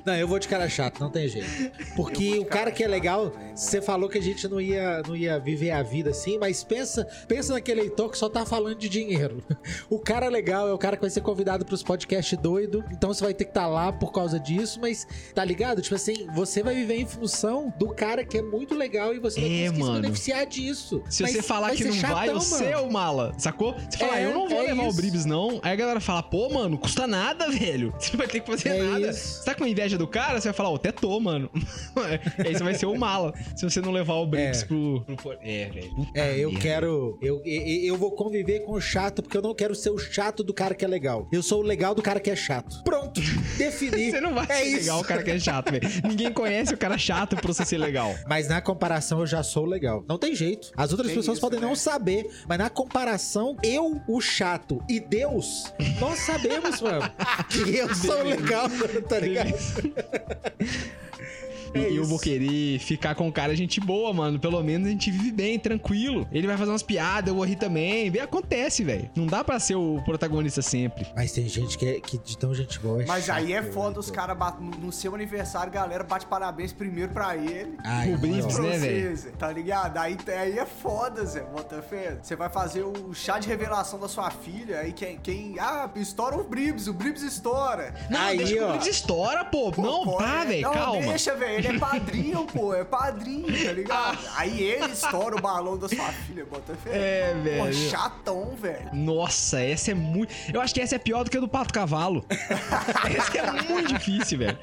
Não, eu vou de cara chato, não tem jeito. Porque o cara cara que é chato legal, você falou que a gente não ia, não ia viver a vida assim, mas pensa, pensa naquele leitor que só tá falando de dinheiro. [LAUGHS] O cara legal é o cara que vai ser convidado pros podcasts doido, então você vai ter que estar lá por causa disso, mas tá ligado? Tipo assim, você vai viver em função do cara que é muito legal e você vai É, conseguir mano. se beneficiar disso. Se Mas você falar que não vai, chatão, você é o mala, sacou? Você fala, É, eu não vou é levar o isso. Bribs, não. Aí a galera fala, pô, mano, custa nada, velho. [LAUGHS] Você não vai ter que fazer É nada. isso. Você tá com inveja do cara, você vai falar, ô, até tô, mano. [LAUGHS] aí você vai ser o mala, se você não levar o Bribs É. pro, pro... É, velho. Puta É, eu merda. quero. Eu, eu, eu vou conviver com o chato, porque eu não quero ser o chato do cara que é legal. Eu sou o legal do cara que é chato. Pronto, [LAUGHS] defini. Você não vai é ser isso. legal o cara que é chato, velho. Ninguém conhece o cara chato pra você ser legal. Mas na comparação eu já sou legal. Não tem jeito. As outras Tem pessoas isso, podem né? não saber, mas na comparação, eu, o chato e Deus, nós sabemos, mano, que eu sou legal, [LAUGHS] tá ligado? [LAUGHS] E É eu isso. vou querer ficar com o cara gente boa, mano. Pelo menos a gente vive bem, tranquilo. Ele vai fazer umas piadas, eu vou rir também. Vê, acontece, velho. Não dá pra ser o protagonista sempre. Mas tem gente que, é, que de tão gente boa. Mas aí é chato, foda né, os caras no no seu aniversário, galera bate parabéns primeiro pra ele. Aí, O Bribs, ó. pra né, velho? Zé, Tá ligado? Aí, aí é foda, Zé. Bota fé. Você vai fazer o chá de revelação da sua filha. Aí quem. quem ah, estoura o Bribs. O Bribs estoura. Não, Aí, deixa que o ó. Bribs estoura, pô. Pô, não, pô, tá, é- velho, não, calma. Deixa, velho. Ele é padrinho, pô. É padrinho, tá ligado? Ah. Aí ele estoura o balão da sua filha. Bota fé. É, Pô, velho. chatão, velho. Nossa, essa é muito. Eu acho que essa é pior do que a do Pato Cavalo. [LAUGHS] essa é muito difícil, velho.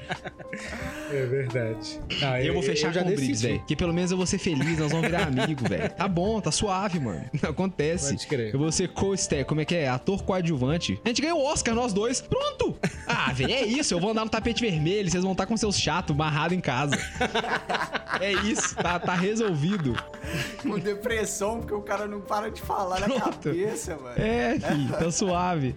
É verdade. Não, Eu vou fechar já com o decidi. velho. Que pelo menos eu vou ser feliz, nós vamos virar amigo, velho. Tá bom, tá suave, mano. [LAUGHS] Acontece. Pode crer. Eu vou ser co-star, como é que é? Ator coadjuvante. A gente ganhou o Oscar, nós dois. Pronto! Ah, velho, é isso. Eu vou andar no tapete vermelho, vocês vão estar com seus chatos barrados em casa. É isso, tá, tá resolvido. Com depressão, porque o cara não para de falar na Pronto. cabeça, mano. É, filho, tá suave.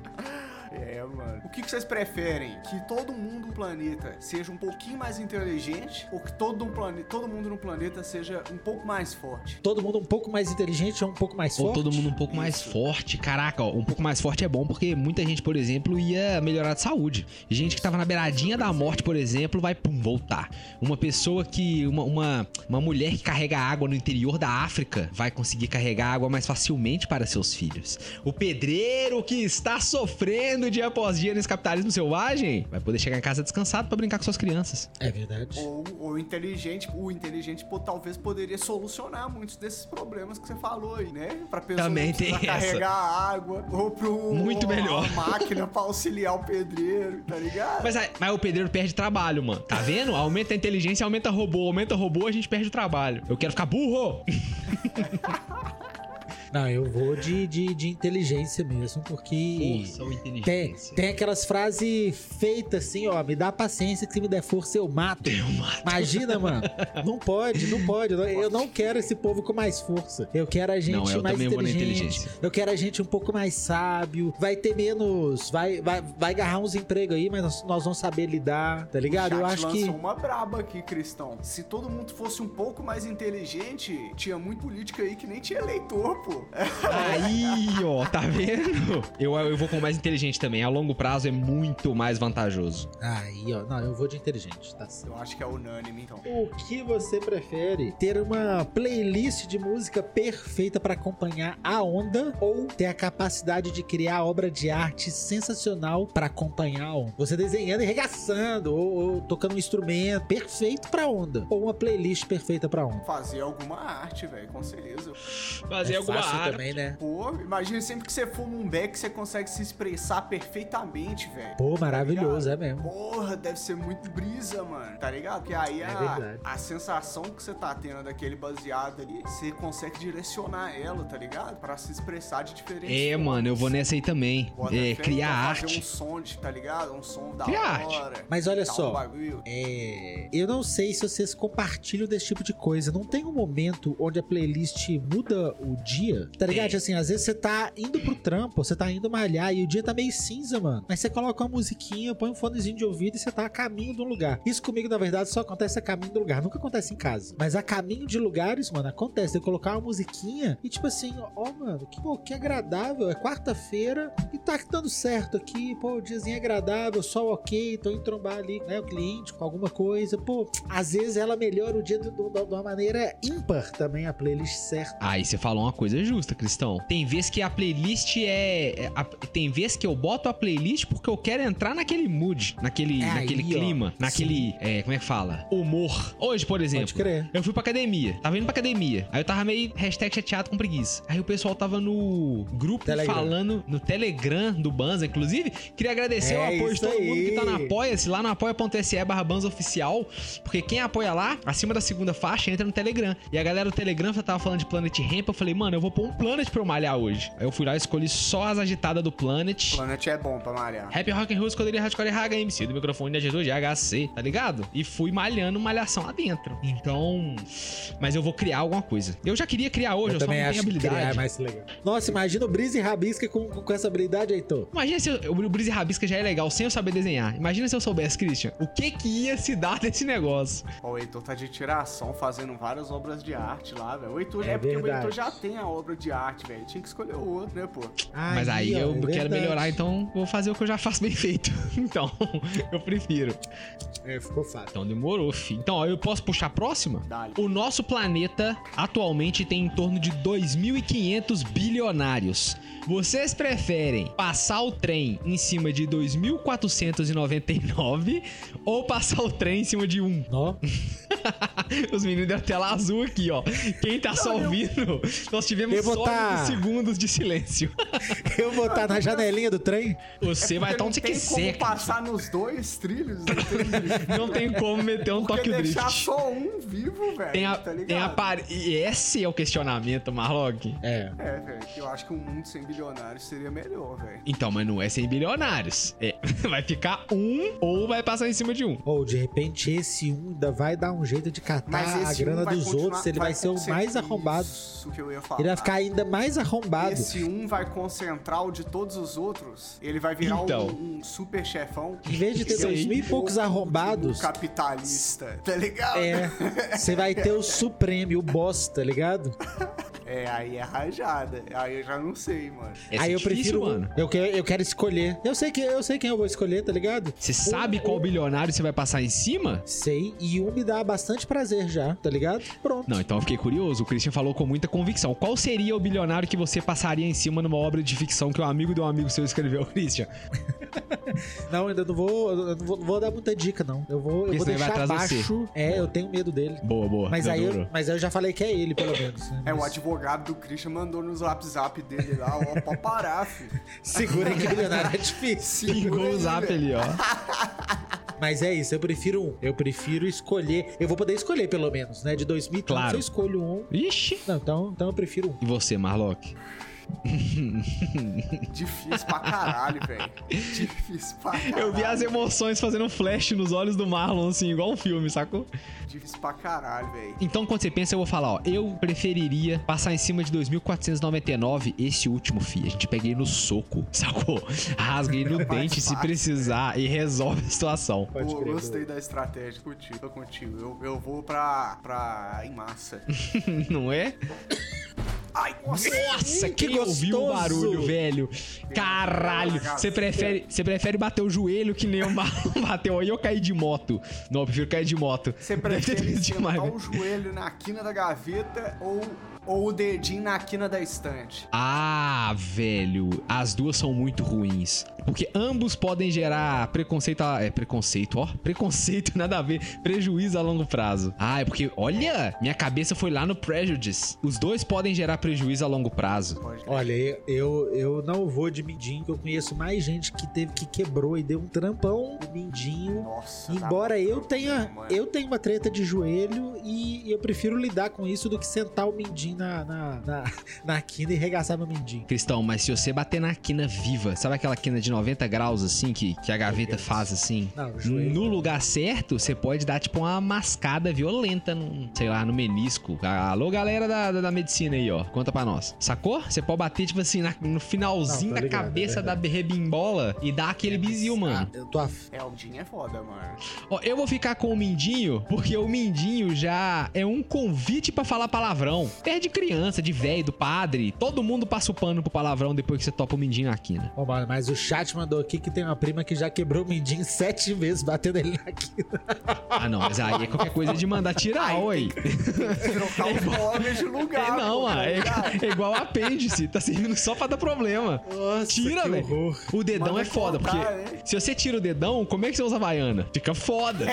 Que, que vocês preferem? Que todo mundo no planeta seja um pouquinho mais inteligente ou que todo, um plane... todo mundo no planeta seja um pouco mais forte? Todo mundo um pouco mais inteligente ou um pouco mais Ou forte? todo mundo um pouco mais forte. Caraca, ó, um pouco mais forte é bom porque muita gente, por exemplo, ia melhorar de saúde. Gente que tava na beiradinha da morte, por exemplo, vai pum, voltar. Uma pessoa que. Uma, uma, uma mulher que carrega água no interior da África vai conseguir carregar água mais facilmente para seus filhos. O pedreiro que está sofrendo dia após dia nesse capitalismo selvagem vai poder chegar em casa descansado pra brincar com suas crianças. É verdade. Ou o inteligente, o inteligente pô, talvez poderia solucionar muitos desses problemas que você falou aí, né? Pra pessoa Também tem essa. carregar água, ou pro Muito melhor. [LAUGHS] máquina pra auxiliar o pedreiro, tá ligado? Mas, mas o pedreiro perde trabalho, mano. Tá vendo? Aumenta a inteligência, aumenta robô. Aumenta robô, a gente perde o trabalho. Eu quero ficar burro! [LAUGHS] Não, eu vou de, de, de inteligência mesmo, porque. Força ou Tem, inteligência? tem aquelas frases feitas assim, ó. Me dá paciência que se me der força eu mato. Eu mato. Imagina, mano. Não pode, não pode. Eu não- Eu não quero esse povo com mais força. Eu quero a gente Não, eu mais também vou na inteligente. inteligência. Eu quero a gente um pouco mais sábio. Vai ter menos. Vai, vai, vai agarrar uns empregos aí, mas nós, nós vamos saber lidar, tá ligado? Eu acho que. uma braba aqui, Cristão. Se todo mundo fosse um pouco mais inteligente, tinha muito político aí que nem tinha eleitor, pô. Aí, ó, tá vendo? Eu, eu vou com o mais inteligente também. A longo prazo é muito mais vantajoso. Aí, ó. Não, eu vou de inteligente, tá certo. Eu acho que é unânime, então. O que você prefere? Ter uma playlist de música perfeita pra acompanhar a onda ou ter a capacidade de criar obra de arte sensacional pra acompanhar a onda? Você desenhando e regaçando ou, ou tocando um instrumento perfeito pra onda ou uma playlist perfeita pra onda? Fazer alguma arte, velho, com certeza. Fazer é alguma arte. também, né? Pô, imagina sempre que você fuma um beck, você consegue se expressar perfeitamente, velho. Pô, maravilhoso, é mesmo. Porra, deve ser muito brisa, mano. Tá ligado? Porque aí É a, a sensação que você tá tendo daquele baseado ali, você consegue direcionar ela, tá ligado? Pra se expressar de diferentes É, formas. mano, eu vou nessa aí também. Bota É, criar Fazer um arte. som, de, tá ligado? Um som da Criar hora. arte. Mas olha só, bagulho. É, eu não sei se vocês compartilham desse tipo de coisa. Não tem um momento onde a playlist muda o dia, tá ligado? Tem. Assim, às vezes você tá indo pro trampo, você tá indo malhar e o dia tá meio cinza, mano. Mas você coloca uma musiquinha, põe um fonezinho de ouvido e você tá a caminho de um lugar. Isso comigo, na verdade, só acontece a caminho do lugar. Nunca acontece em casa. Mas a caminho de lugares, mano, acontece. Eu colocar uma musiquinha e tipo assim, ó, mano, que, pô, que agradável. É quarta-feira e tá dando certo aqui. Pô, o diazinho é agradável, sol ok, tô indo trombar ali, né, o cliente com alguma coisa. Pô, às vezes ela melhora o dia de uma maneira ímpar também, a playlist certa. Aí você falou uma coisa justa, Cristão. Tem vez que a playlist é. é- a- tem vez que eu boto a playlist porque eu quero entrar naquele mood, naquele, É naquele aí, ó. clima, naquele. é, como é que fala? Humor. Hoje, por exemplo. Pode crer. Eu fui pra academia, tava indo pra academia. Aí eu tava meio hashtag chateado com preguiça. Aí o pessoal tava no grupo Telegram. falando, no Telegram do Banza, inclusive. Queria agradecer É o apoio de todo mundo que tá no aí. Apoia-se, lá no apoia.se barra Banza Oficial. Porque quem apoia lá, acima da segunda faixa, entra no Telegram. E a galera do Telegram já tava falando de Planet Ramp. Eu falei, mano, eu vou pôr um Planet pra eu malhar hoje. Aí eu fui lá e escolhi só as agitadas do Planet. Planet é bom pra malhar. Happy Rock and Roll, escolheria Hardcore Raga MC do microfone de agendador de HC, tá ligado? E fui malhando malhação lá dentro. Então, mas eu vou criar alguma coisa. Eu já queria criar hoje, eu, eu só também não tenho acho que criar é habilidade. mais legal. Nossa, imagina o Brise e Rabisca com, com, essa habilidade, Heitor. Imagina se eu, o Brise Rabisca já é legal sem eu saber desenhar. Imagina se eu soubesse, Christian, o que que ia se dar [LAUGHS] desse negócio. Ó, o Heitor tá de tiração fazendo várias obras de arte lá, velho. O Heitor É é, porque o verdade. Heitor já tem a obra de arte, velho. Tinha que escolher o outro, né, pô? Mas aí ó, eu é quero verdade. melhorar, então vou fazer o que eu já faço bem feito. [LAUGHS] Então, eu prefiro. É, ficou fácil. Então demorou, fi. Então, ó, eu posso puxar a próxima? Dale. O nosso planeta atualmente tem em torno de 2.500 bilionários. Vocês preferem passar o trem em cima de 2.499 ou passar o trem em cima de um? Ó, [LAUGHS] Os meninos deram tela azul aqui, ó. Quem tá só ouvindo, nós tivemos Eu vou tá- segundos de silêncio. [LAUGHS] eu vou estar na janelinha do trem. Você vai estar É onde você não tem quiser. como cara. passar nos dois trilhos, não [LAUGHS] tem Não tem como meter um Porque toque deixar drift. só um vivo, velho, Tem a, tá ligado? tem a par... E esse é o questionamento, Marlock. É. É, velho, eu acho que um mundo sem bilionários seria melhor, velho. Então, mas não é sem bilionários. É, [LAUGHS] vai ficar um ou vai passar em cima de um. Ou de repente esse um ainda vai dar um jeito de catar a um grana vai dos outros, ele vai, ser o mais arrombado. Isso que eu ia falar. Ele vai ficar ainda mais arrombado. Esse um vai concentrar o de todos os outros. Ele vai virar Então. um, um super chefão. Em vez de ter aí. dois mil e poucos arrombados, capitalista, tá ligado? é, você vai ter o [LAUGHS] Supremo, o boss, tá ligado? É, aí é rajada. Aí eu já não sei, mano. Essa Aí é eu difícil, prefiro, um. mano. eu quero, eu quero escolher. Eu sei que eu sei quem eu vou escolher, tá ligado? Você sabe qual bilionário você vai passar em cima? Sei, e um me dá bastante prazer já, tá ligado? Pronto. Não, então eu fiquei curioso. O Christian falou com muita convicção. Qual seria o bilionário que você passaria em cima numa obra de ficção que um amigo de um amigo seu escreveu, [LAUGHS] Christian? Não, ainda não vou, eu não vou, não vou dar muita dica não. Eu vou, eu vou deixar baixo. É, eu tenho medo dele. Boa, boa. Mas aí, eu, mas aí eu já falei que é ele, pelo menos. né? É, o Mas advogado do Christian mandou no zap zap dele lá, ó, pra parar, filho. [LAUGHS] Segura que bilionário é [LAUGHS] difícil. Pingou o zap ali, ó. Mas é isso, eu prefiro um. Eu prefiro escolher. Eu vou poder escolher, pelo menos, né? De 2000 Claro. eu escolho um. Ixi. Não, então, então eu prefiro um. E você, Marlock? [LAUGHS] Difícil pra caralho, velho. Difícil pra caralho. Eu vi as emoções fazendo flash nos olhos do Marlon, assim, igual um filme, sacou? Difícil pra caralho, velho. Então, quando você pensa, eu vou falar, ó. Eu preferiria passar em cima de 2.499 esse último, fi. A gente pega ele no soco, [LAUGHS] sacou? Rasga ele no dente se precisar e resolve a situação. Pode Pô, crer, gostei da estratégia contigo, tô contigo. Eu, eu vou pra, pra em massa. [LAUGHS] Não é? Ai, nossa. Nossa, que quem ouviu o barulho, velho? Caralho, você prefere, você prefere bater o joelho que nem o [LAUGHS] bateu aí ou cair de moto? Não, eu prefiro cair de moto. Você prefere sentar velho. o joelho na quina da gaveta ou, ou o dedinho na quina da estante? Ah, velho, as duas são muito ruins. Porque ambos podem gerar preconceito. a- É, preconceito, ó. Preconceito, [LAUGHS] nada a ver. Prejuízo a longo prazo. Ah, é porque, olha, minha cabeça foi lá no Prejudice. Os dois podem gerar prejuízo a longo prazo. Olha, eu, eu não vou de mindinho, que eu conheço mais gente que teve que quebrou e deu um trampão de mindinho. Nossa. Embora eu tenha, eu tenho uma treta de joelho e eu prefiro lidar com isso do que sentar o mindinho na, na, na, [LAUGHS] na quina e regaçar meu mindinho. Cristão, mas se você bater na quina viva, sabe aquela quina de 90 graus assim que, que a gaveta faz assim? Não, joelho. No lugar certo, você pode dar tipo uma mascada violenta no, sei lá, no menisco. Alô, galera da, da, da medicina aí, ó. Conta pra nós. Sacou? Você pode bater, tipo assim, na- no finalzinho Não, da ligado, cabeça é da rebimbola e dar aquele bizil, mano. Eu tô af... É, o Dinho é foda, mano. Ó, eu vou ficar com o Mindinho, porque o Mindinho já é um convite pra falar palavrão. Perde de criança, de velho, do padre. Todo mundo passa o pano pro palavrão depois que você topa o Mindinho na quina. Ô, mano, mas o chat mandou aqui que tem uma prima que já quebrou o mindinho sete vezes batendo ele na quina. [LAUGHS] Ah, não, mas aí é qualquer coisa de mandar tirar, oi. Trocar os móveis de lugar. É, não, pô, mano, é, é igual apêndice, tá servindo só pra dar problema. Nossa, Tira, que velho. horror. O dedão Manda é foda, porque né? se você tira o dedão, como é que você usa a Havaiana? Fica foda.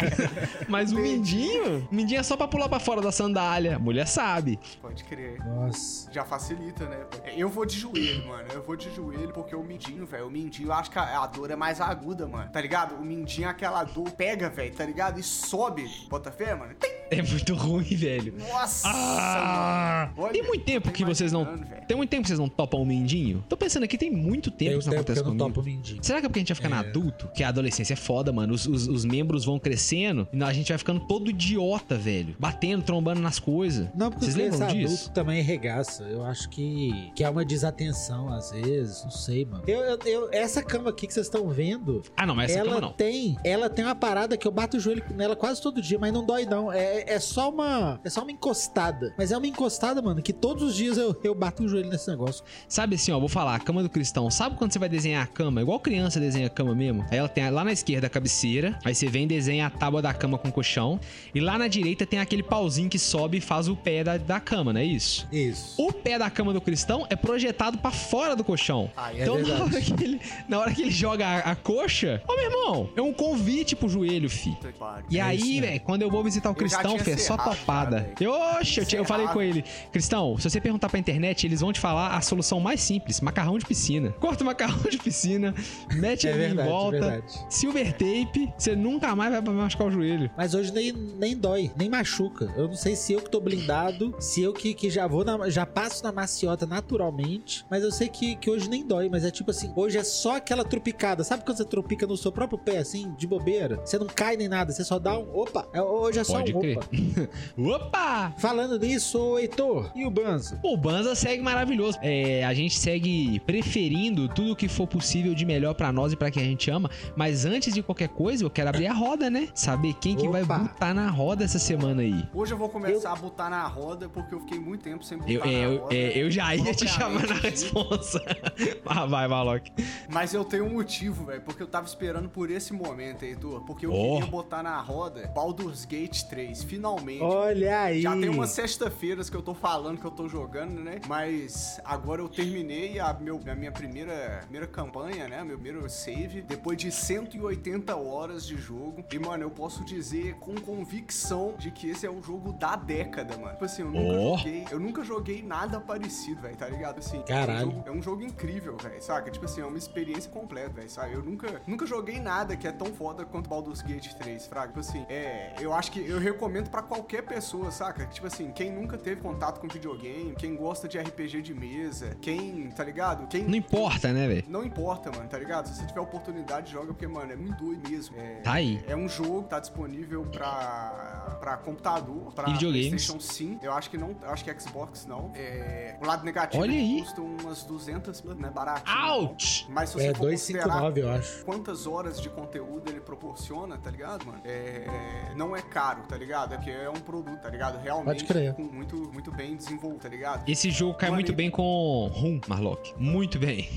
[LAUGHS] Mas o mindinho, o mindinho é só pra pular pra fora da sandália. A mulher sabe. Pode crer. Nossa. Já facilita, né? Eu vou de joelho, mano. Eu vou de joelho porque o mindinho, velho. O mindinho, eu acho que a, a dor é mais aguda, mano. Tá ligado? O mindinho é aquela dor pega, velho, tá ligado? E sobe. Bota fé, mano. Tem- [LAUGHS] É muito ruim, velho. Nossa, Ah, tem muito tempo que vocês não. velho. Tem muito tempo que vocês não topam o mindinho? Tô pensando aqui, tem muito tempo Tem que isso que acontece eu não comigo. topo o mindinho. Será que é porque a gente vai ficando É. adulto? Que a adolescência é foda, mano. Os, os- os membros vão crescendo e a gente vai ficando todo idiota, velho. Batendo, trombando nas coisas. Não, porque Vocês lembram adulto disso? também regaça. Eu acho que, que é uma desatenção às vezes. Não sei, mano. Eu, eu- eu- essa cama aqui que vocês estão vendo, Ah, não, mas essa ela cama não. tem, ela tem uma parada que eu bato o joelho nela quase todo dia, mas não dói não. É, é só uma, é só uma encostada. Mas é uma encostada, mano, que todos os dias eu, eu bato o joelho nesse negócio. Sabe assim, ó, vou falar, a cama do cristão. Sabe quando você vai desenhar a cama? Igual criança desenha a cama mesmo. Aí ela tem lá na esquerda a cabeceira. Aí você vem e desenha a tábua da cama com colchão. E lá na direita tem aquele pauzinho que sobe e faz o pé da, da cama, não é isso? Isso. O pé da cama do cristão é projetado pra fora do colchão. Ah, é então, na verdade. hora, que ele, na hora que ele joga a, a coxa, ô meu irmão, é um convite pro joelho, fi. E É aí, né? velho, quando eu vou visitar o Eu já cristão, fê, é só topada. velho. Eu, oxe, eu, eu falei com ele, cristão, se você perguntar pra internet, eles vão te falar a solução mais simples: macarrão de piscina. [LAUGHS] Corta o macarrão de piscina, mete É ele verdade, em volta, verdade. silver tape, você nunca mais vai machucar o joelho. Mas hoje nem, nem dói, nem machuca. Eu não sei se eu que tô blindado, se eu que, que já vou na- já passo na maciota naturalmente, mas eu sei que, que hoje nem dói, mas é tipo assim, hoje é só aquela tropicada. Sabe quando você tropica no seu próprio pé assim, de bobeira? Você não cai nem nada, você só dá um opa. É- Hoje é só Pode um crer. Opa. Opa! [LAUGHS] Falando nisso, Heitor, e o Banzo? Pô, o Banza segue maravilhoso. É, a gente segue preferindo tudo que for possível de melhor pra nós e pra quem a gente ama. Mas antes de qualquer coisa, eu quero abrir a roda, né? Saber quem que vai Opa. botar na roda essa semana aí. Hoje eu vou começar a botar na roda porque eu fiquei muito tempo sem botar Eu, na eu, roda. é, eu já ia te chamar na responsa. ah, [LAUGHS] vai, Malok. Mas eu tenho um motivo, velho, porque eu tava esperando por esse momento, Heitor. Porque eu Oh. queria botar na roda Baldur's Gate 3, finalmente. Olha aí. Já tem umas sexta-feiras que eu tô falando que eu tô jogando, né? Mas agora eu terminei a, meu, a minha primeira, primeira campanha, né? Meu primeiro save, depois de 180 horas de jogo. E, mano, eu posso dizer com convicção de que esse é o jogo da década, mano. Tipo assim, eu nunca Oh. joguei. Eu nunca joguei nada parecido, velho, tá ligado? Assim, Caralho. É um jogo, é um jogo incrível, velho, saca? Tipo assim, é uma experiência completa, velho, sabe? Eu nunca, nunca joguei nada que é tão foda quanto Baldur's Gate 3, fraga. Tipo assim, é, eu acho que eu recomendo pra qualquer pessoa, saca? Tipo assim, quem nunca teve contato com videogame, quem gosta de RPG de mesa, quem, tá ligado? Quem Não importa, né, velho? não importa, mano, tá ligado? Se você tiver oportunidade, joga, porque, mano, é muito doido mesmo. É, Tá aí. É um jogo que tá disponível pra, pra computador, pra E videogames. PlayStation sim. Eu acho que não, eu acho que Xbox não. É, o lado negativo Olha é aí. custa umas 200, né, baratinho. não. Ouch! Mas se você É for considerar 259, eu acho. quantas horas de conteúdo ele proporciona, tá ligado, mano? É, não é caro, tá ligado? Ligado? É que é um produto, tá ligado? Pode Realmente muito, muito bem desenvolto, tá ligado? Esse jogo cai Mano, muito bem com Rum, Marlock. Muito bem.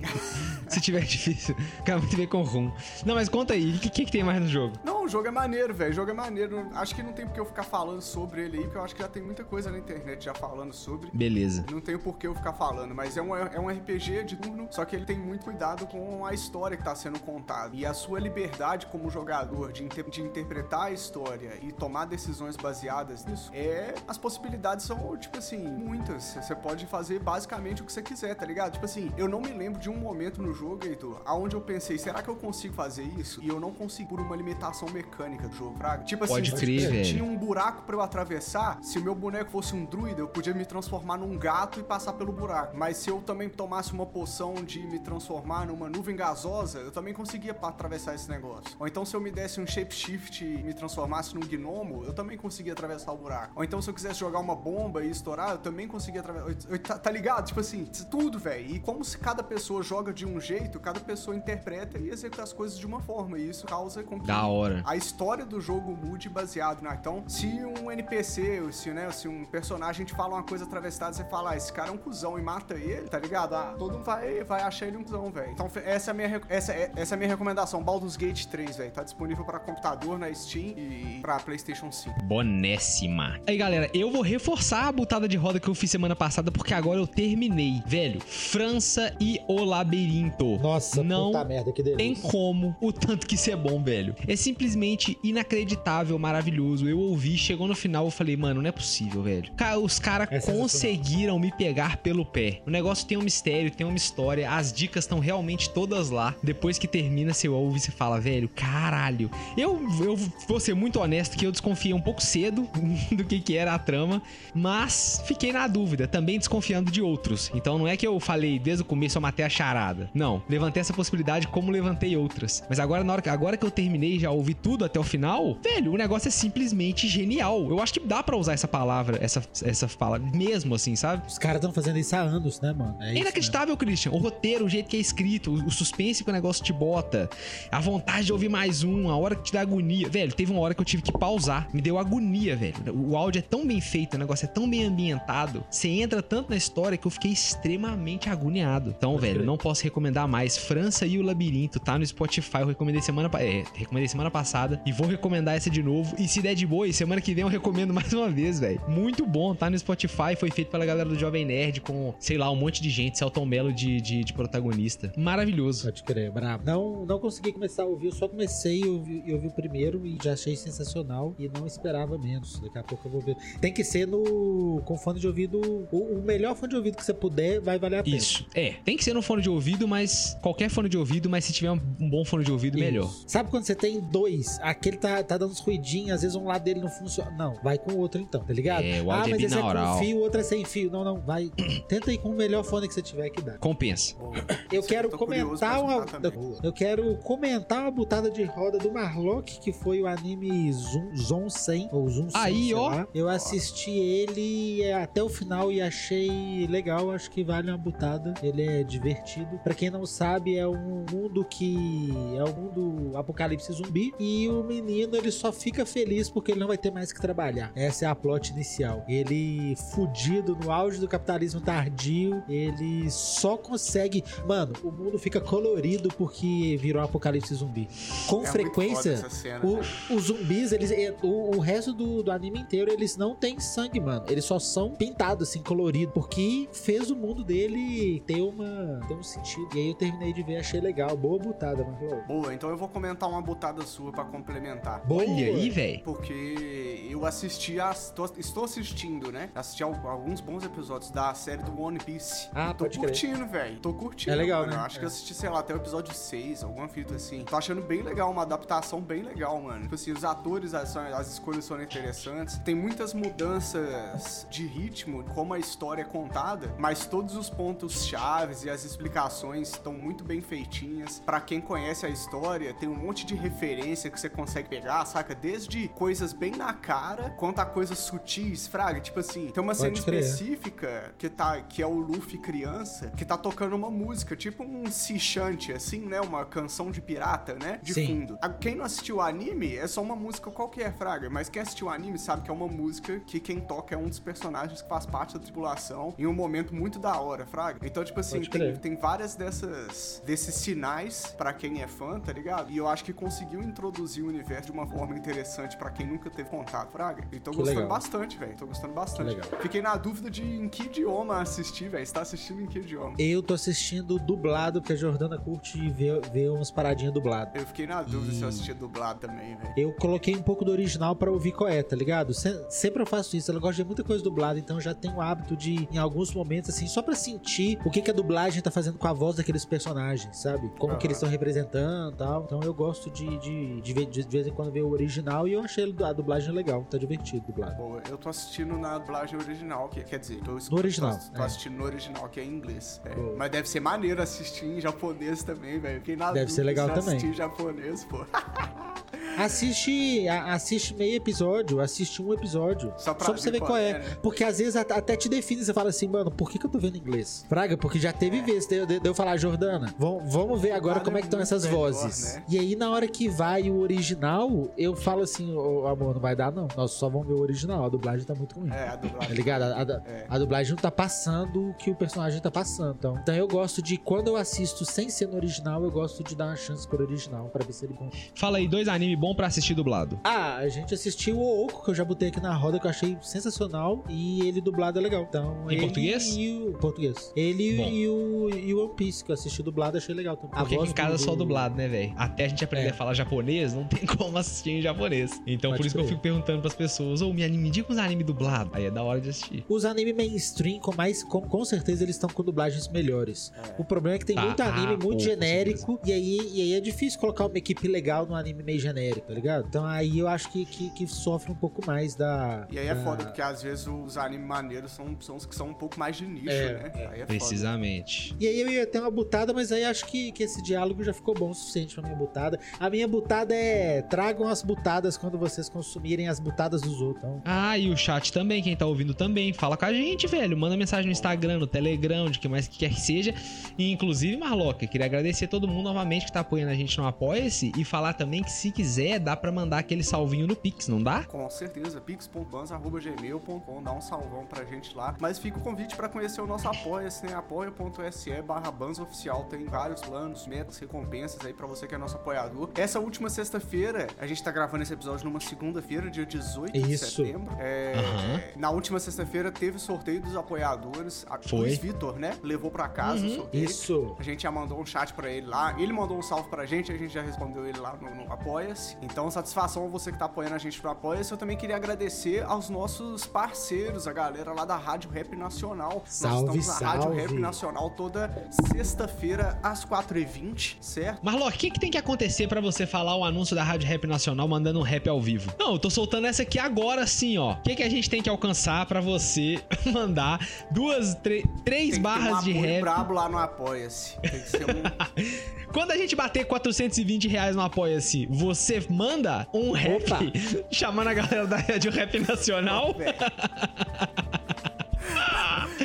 [LAUGHS] Se tiver [LAUGHS] difícil, cai muito bem com Rum. Não, mas conta aí, o que, que, que tem mais no jogo? Não, o jogo é maneiro, velho. O jogo é maneiro. Acho que não tem porque eu ficar falando sobre ele aí, porque eu acho que já tem muita coisa na internet já falando sobre. Beleza. Não tem por que eu ficar falando, mas é um, é um RPG de turno, só que ele tem muito cuidado com a história que tá sendo contada. E a sua liberdade como jogador de, inter- de interpretar a história e tomar decisões baseadas nisso, é. As possibilidades são, tipo assim, muitas. Você pode fazer basicamente o que você quiser, tá ligado? Tipo assim, eu não me lembro de um momento no jogo, Heitor, aonde eu pensei, será que eu consigo fazer isso? E eu não consigo por uma limitação mecânica do jogo, fraga. Tipo Pode assim, crer, se velho. tinha um buraco pra eu atravessar, se o meu boneco fosse um druida, eu podia me transformar num gato e passar pelo buraco. Mas se eu também tomasse uma poção de me transformar numa nuvem gasosa, eu também conseguia atravessar esse negócio. Ou então se eu me desse um shapeshift e me transformasse num gnomo, eu também conseguia atravessar o buraco. Ou então se eu quisesse jogar uma bomba e estourar, eu também conseguia atravessar. Tá, tá ligado? Tipo assim, tudo, velho. E como se cada pessoa joga de um jeito, cada pessoa interpreta e executa as coisas de uma forma. E isso causa com que Da hora. A história do jogo mude baseado na. Então, se um NPC, ou se, né, se um personagem te fala uma coisa atravessada, você fala, ah, esse cara é um cuzão e mata ele, tá ligado? Ah, todo mundo vai, vai achar ele um cuzão, velho. Então, essa é a minha, essa, é, essa é a minha recomendação. Baldur's Gate 3, velho. Tá disponível pra computador na Steam e pra PlayStation 5. Bonésima. Aí, galera, eu vou reforçar a butada de roda que eu fiz semana passada, porque agora eu terminei. Velho, França e o Labirinto. Nossa, não puta merda, que delícia. tem como o tanto que isso é bom, velho. É simplesmente inacreditável, maravilhoso. Eu ouvi, chegou no final, eu falei, mano, não é possível, velho. Os caras É conseguiram me pegar pelo pé. O negócio tem um mistério, tem uma história, as dicas estão realmente todas lá. Depois que termina, você ouve e você fala, velho, caralho. Eu, eu vou ser muito honesto que eu desconfiei um pouco cedo [LAUGHS] do que, que era a trama, mas fiquei na dúvida, também desconfiando de outros. Então não é que eu falei desde o começo eu matei a charada. Não, levantei essa possibilidade como levantei outras. Mas agora, na hora que, agora que eu terminei já ouvi tudo até o final, velho, o negócio é simplesmente genial. Eu acho que dá pra usar essa palavra, essa, essa fala mesmo assim, sabe? Os caras estão fazendo isso há anos, né, mano? É É inacreditável, Christian. O roteiro, o jeito que é escrito, o, o suspense que o negócio te bota, a vontade de ouvir mais um, a hora que te dá agonia. Velho, teve uma hora que eu tive que pausar. Me deu agonia, velho. O áudio é tão bem feito, o negócio é tão bem ambientado. Você entra tanto na história que eu fiquei extremamente agoniado. Então, velho, não posso recomendar mais. França e o Labirinto, tá no Spotify. Eu recomendei semana, pa- é, recomendei semana passada e vou recomendar essa de novo. E se der de boa, e semana que vem eu recomendo mais uma vez, velho. Muito bom, tá no Spotify. Foi feito pela galera do Jovem Nerd com, sei lá, um monte de gente. Celton Mello de, de, de protagonista. Maravilhoso. Pode crer, brabo. Não, não consegui começar a ouvir, eu só comecei e ouvi, ouvi o primeiro e já achei sensacional e não esperava menos. Daqui a pouco eu vou ver. Tem que ser no com fone de ouvido, o, o melhor fone de ouvido que você puder, vai valer a pena. Isso. É, tem que ser no fone de ouvido, mas qualquer fone de ouvido, mas se tiver um, um bom fone de ouvido, melhor. Isso. Sabe quando você tem dois, aquele tá, tá dando uns ruidinhos, às vezes um lado dele não funciona. Não, vai com o outro então, tá ligado? É, o ah, é mas esse é com fio, o outro é sem fio. Não, não, vai. [COUGHS] Tenta ir com o melhor fone que você tiver que dá. Compensa. Eu Sim, quero curioso comentar uma. Eu quero comentar uma butada de roda do Marlock, que foi o anime Zoom, Zon 100, ou Zoom 100, Aí, sei ó. lá. Eu assisti ele é, até o final e achei legal, acho que vale uma butada. Ele é divertido. Pra quem não sabe, é um mundo que é um mundo apocalipse zumbi e o menino ele só fica feliz porque ele não vai ter mais que trabalhar. Essa é a plot inicial. Ele fudido no auge do capitalismo tardio, ele só consegue, mano, o mundo fica colorido porque virou apocalipse zumbi. Com É frequência, cena, o- os zumbis, eles. O, o resto do, do anime inteiro, eles não têm sangue, mano. Eles só são pintados, assim, colorido. Porque fez o mundo dele ter uma. ter um sentido. E aí eu terminei de ver, achei legal. Boa butada, mano. Boa, então eu vou comentar uma butada sua pra complementar. Olha aí, velho. Porque eu assisti a. tô- estou assistindo, né? Assisti al- alguns bons episódios da série do One Piece. Ah, tô pode curtindo, velho. Tô curtindo. É legal, mano. né? Eu Acho que É. eu assisti, sei lá, até o episódio 6, alguma fita assim. Tô achando bem legal, uma adaptação bem legal, mano. Tipo assim, os atores, as, as escolhas são interessantes. Tem muitas mudanças de ritmo, como a história é contada, mas todos os pontos chaves e as explicações estão muito bem feitinhas. Pra quem conhece a história, tem um monte de referência que você consegue pegar, saca? Desde coisas bem na cara, quanto a coisas sutis, fraga. Tipo assim, tem uma Pode cena crer. específica que, tá, que é o Luffy criança, que tá tocando uma música, tipo um sea shanty, assim, né? Uma canção de pirata, né? De Sim. fundo. Quem não assistiu o anime, é só uma música qualquer, Fraga, mas quem assistiu o anime sabe que é uma música que quem toca é um dos personagens que faz parte da tripulação em um momento muito da hora, Fraga. Então, tipo assim, tem, tem várias dessas desses sinais pra quem é fã, tá ligado? E eu acho que conseguiu introduzir o universo de uma forma interessante pra quem nunca teve contato, Fraga. E tô Que gostando legal. bastante, velho. Tô gostando bastante. Fiquei na dúvida de em que idioma assistir, velho. Você tá assistindo em que idioma? Eu tô assistindo dublado, porque a Jordana curte ver, ver umas paradinhas dubladas. Eu fiquei na dúvida se eu E- assistia dublado também, velho. Eu coloquei um pouco do original pra ouvir qual é, tá ligado? Se- sempre eu faço isso, eu gosto de muita coisa dublada, então eu já tenho o hábito de, em alguns momentos, assim, só pra sentir o que, que a dublagem tá fazendo com a voz daqueles personagens, sabe? Como Aham. que eles estão representando e tal. Então eu gosto de, de, de, de, vez em quando ver o original e eu achei a dublagem legal, tá divertido dublado. Boa, eu tô assistindo na dublagem original, que quer dizer, tô, No original, Tô, tô é. assistindo no original, que é em inglês. É, mas deve ser maneiro assistir em japonês também, velho. Fiquei na Deve ser legal também. assistir em japonês, pô. [LAUGHS] Assiste, assiste meio episódio, assiste um episódio. Só pra você ver qual é. né? Porque às vezes at- até te define, você fala assim, mano, por que, que eu tô vendo inglês? Fraga, porque já teve vezes de, de- de eu falar, Jordana, vam- vamos ver agora Dublado como é é que estão essas melhor, vozes. né? E aí, na hora que vai o original, eu falo assim, ô amor, não vai dar não. Nós só vamos ver o original, a dublagem tá muito ruim. É, a dublagem. Tá ligado? A, a- É. a dublagem não tá passando o que o personagem tá passando. Então, então eu gosto de, quando eu assisto sem ser no original, eu gosto de dar uma chance pro original, pra ver se ele... Fala aí, dois anime bom pra assistir dublado. Ah, a gente assistiu o Oco, que eu já botei aqui na roda, que eu achei sensacional. E ele dublado é legal. Então, Em ele português? E o português. Ele Bom. e o, e o One Piece, que eu assisti dublado, achei legal também. A Porque aqui em casa é do- só dublado, né, velho? Até a gente aprender É. a falar japonês, não tem [LAUGHS] como assistir em japonês. Então Pode por isso que eu fico perguntando pras pessoas, ô, me anime, me diga uns anime dublado. Aí é da hora de assistir. Os anime mainstream, com, mais, com, com certeza, eles estão com dublagens melhores. É. O problema é que tem Ah, muito anime ah, muito pô, genérico, e aí, e aí é difícil colocar uma equipe legal num anime meio genérico, tá ligado? Então aí eu acho que, que, que sofre um pouco mais da. E aí é da- foda, porque às vezes os animes maneiros são, são os que são um pouco mais de nicho, É, né? é. Aí é foda. Precisamente. E aí eu ia ter uma butada, mas aí acho que, que esse diálogo já ficou bom o suficiente pra minha butada. A minha butada é tragam as butadas quando vocês consumirem as butadas dos outros. Então, Ah, e o chat também, quem tá ouvindo também. Fala com a gente, velho. Manda mensagem no Instagram, no Telegram, de que mais que quer que seja. E, inclusive, Marloca, queria agradecer todo mundo novamente que tá apoiando a gente no Apoia-se. E falar também que se quiser, dá pra mandar aquele salvinho no Pix, não dá? Com certeza, pix.banza.gmail.com, dá um salvão pra gente lá. Mas fica o convite pra conhecer o nosso apoia-se, né? apoia.se barra Oficial. Tem vários planos, metas, recompensas aí pra você que é nosso apoiador. Essa última sexta-feira, a gente tá gravando esse episódio numa segunda-feira, dia 18 de Isso. setembro. É, Aham. Na última sexta-feira teve sorteio dos apoiadores. A Foi. Luiz Vitor, né? Levou pra casa o Uhum. sorteio. isso. A gente já mandou um chat pra ele lá. Ele mandou um salve pra gente, a gente já respondeu ele lá no, no Apoia-se. Então, satisfação a você que tá apoiando a gente no Apoia-se. Eu também queria agradecer aos nossos parceiros, a galera lá da Rádio Rap Nacional. Salve, Nós estamos na Rádio salve. Rap Nacional toda sexta-feira às 4h20, certo? Marlock, o que, que tem que acontecer pra você falar o anúncio da Rádio Rap Nacional mandando um rap ao vivo? Não, eu tô soltando essa aqui agora sim, ó. O que, que a gente tem que alcançar pra você [LAUGHS] mandar duas, três barras de rap? brabo lá no Apoia-se. Tem que ser um... [LAUGHS] Quando a gente bater 420 reais no Apoia-se, você manda um rap Opa. [LAUGHS] chamando a galera da Rádio Rap Nacional? Velho.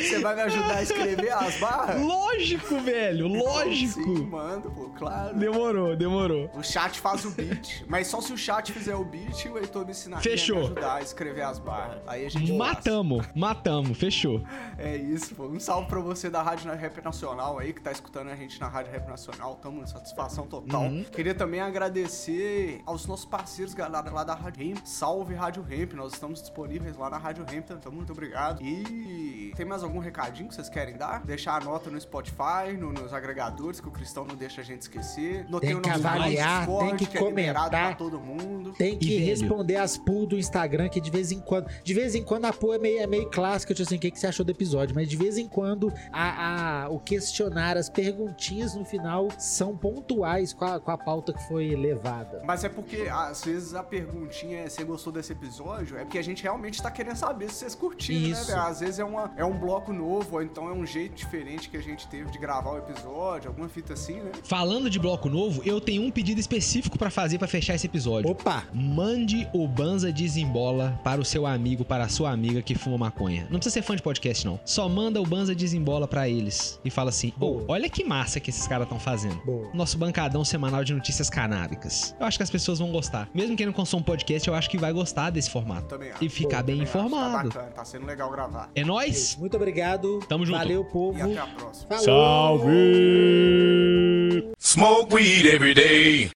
Você vai me ajudar a escrever as barras? Lógico, velho, lógico. Sim, mando, pô, claro. Demorou, demorou. O chat faz o beat, mas só se o chat fizer o beat o Heitor me ensinar Fechou. me ajudar a escrever as barras. Aí a gente Matamos, matamos, fechou. passa. É isso, pô. Um salve pra você da Rádio Rap Nacional aí, que tá escutando a gente na Rádio Rap Nacional. Tamo em satisfação total. Uhum. Queria também agradecer aos nossos parceiros, galera, lá da Rádio Ramp. Salve Rádio Ramp, nós estamos disponíveis lá na Rádio Ramp, então muito obrigado. E tem mais algum recadinho que vocês querem dar? Deixar a nota no Spotify, no- nos agregadores, que o Cristão não deixa a gente esquecer. No- Tem o que avaliar, Discord, tem que é liberado comentar. pra todo mundo. Tem que E, velho? responder as pool do Instagram, que de vez em quando. De vez em quando a pool é meio, é meio clássica, tipo assim, o que, que você achou do episódio? Mas de vez em quando a, a- o questionário, as perguntinhas no final são pontuais com a, com a pauta que foi levada. Mas é porque, às vezes, a perguntinha é: você gostou desse episódio? É porque a gente realmente tá querendo saber se vocês curtiram, Isso. né, velho? Às vezes é, uma, é um bloco bloco novo, ou então é um jeito diferente que a gente teve de gravar o episódio, alguma fita assim, né? Falando de bloco novo, eu tenho um pedido específico pra fazer pra fechar esse episódio. Opa! Mande o Banza Desembola para o seu amigo, para a sua amiga que fuma maconha. Não precisa ser fã de podcast, não. Só manda o Banza Desembola pra eles e fala assim: Ô, Boa. olha que massa que esses caras estão fazendo. Boa. Nosso bancadão semanal de notícias canábicas. Eu acho que as pessoas vão gostar. Mesmo quem não consome podcast, eu acho que vai gostar desse formato. Também acho. E ficar Boa, bem Também acho, informado. Tá bacana, tá sendo legal gravar. É nóis? Muito obrigado. Tamo junto. Valeu, povo. E até a próxima. Falou. Smoke weed every day.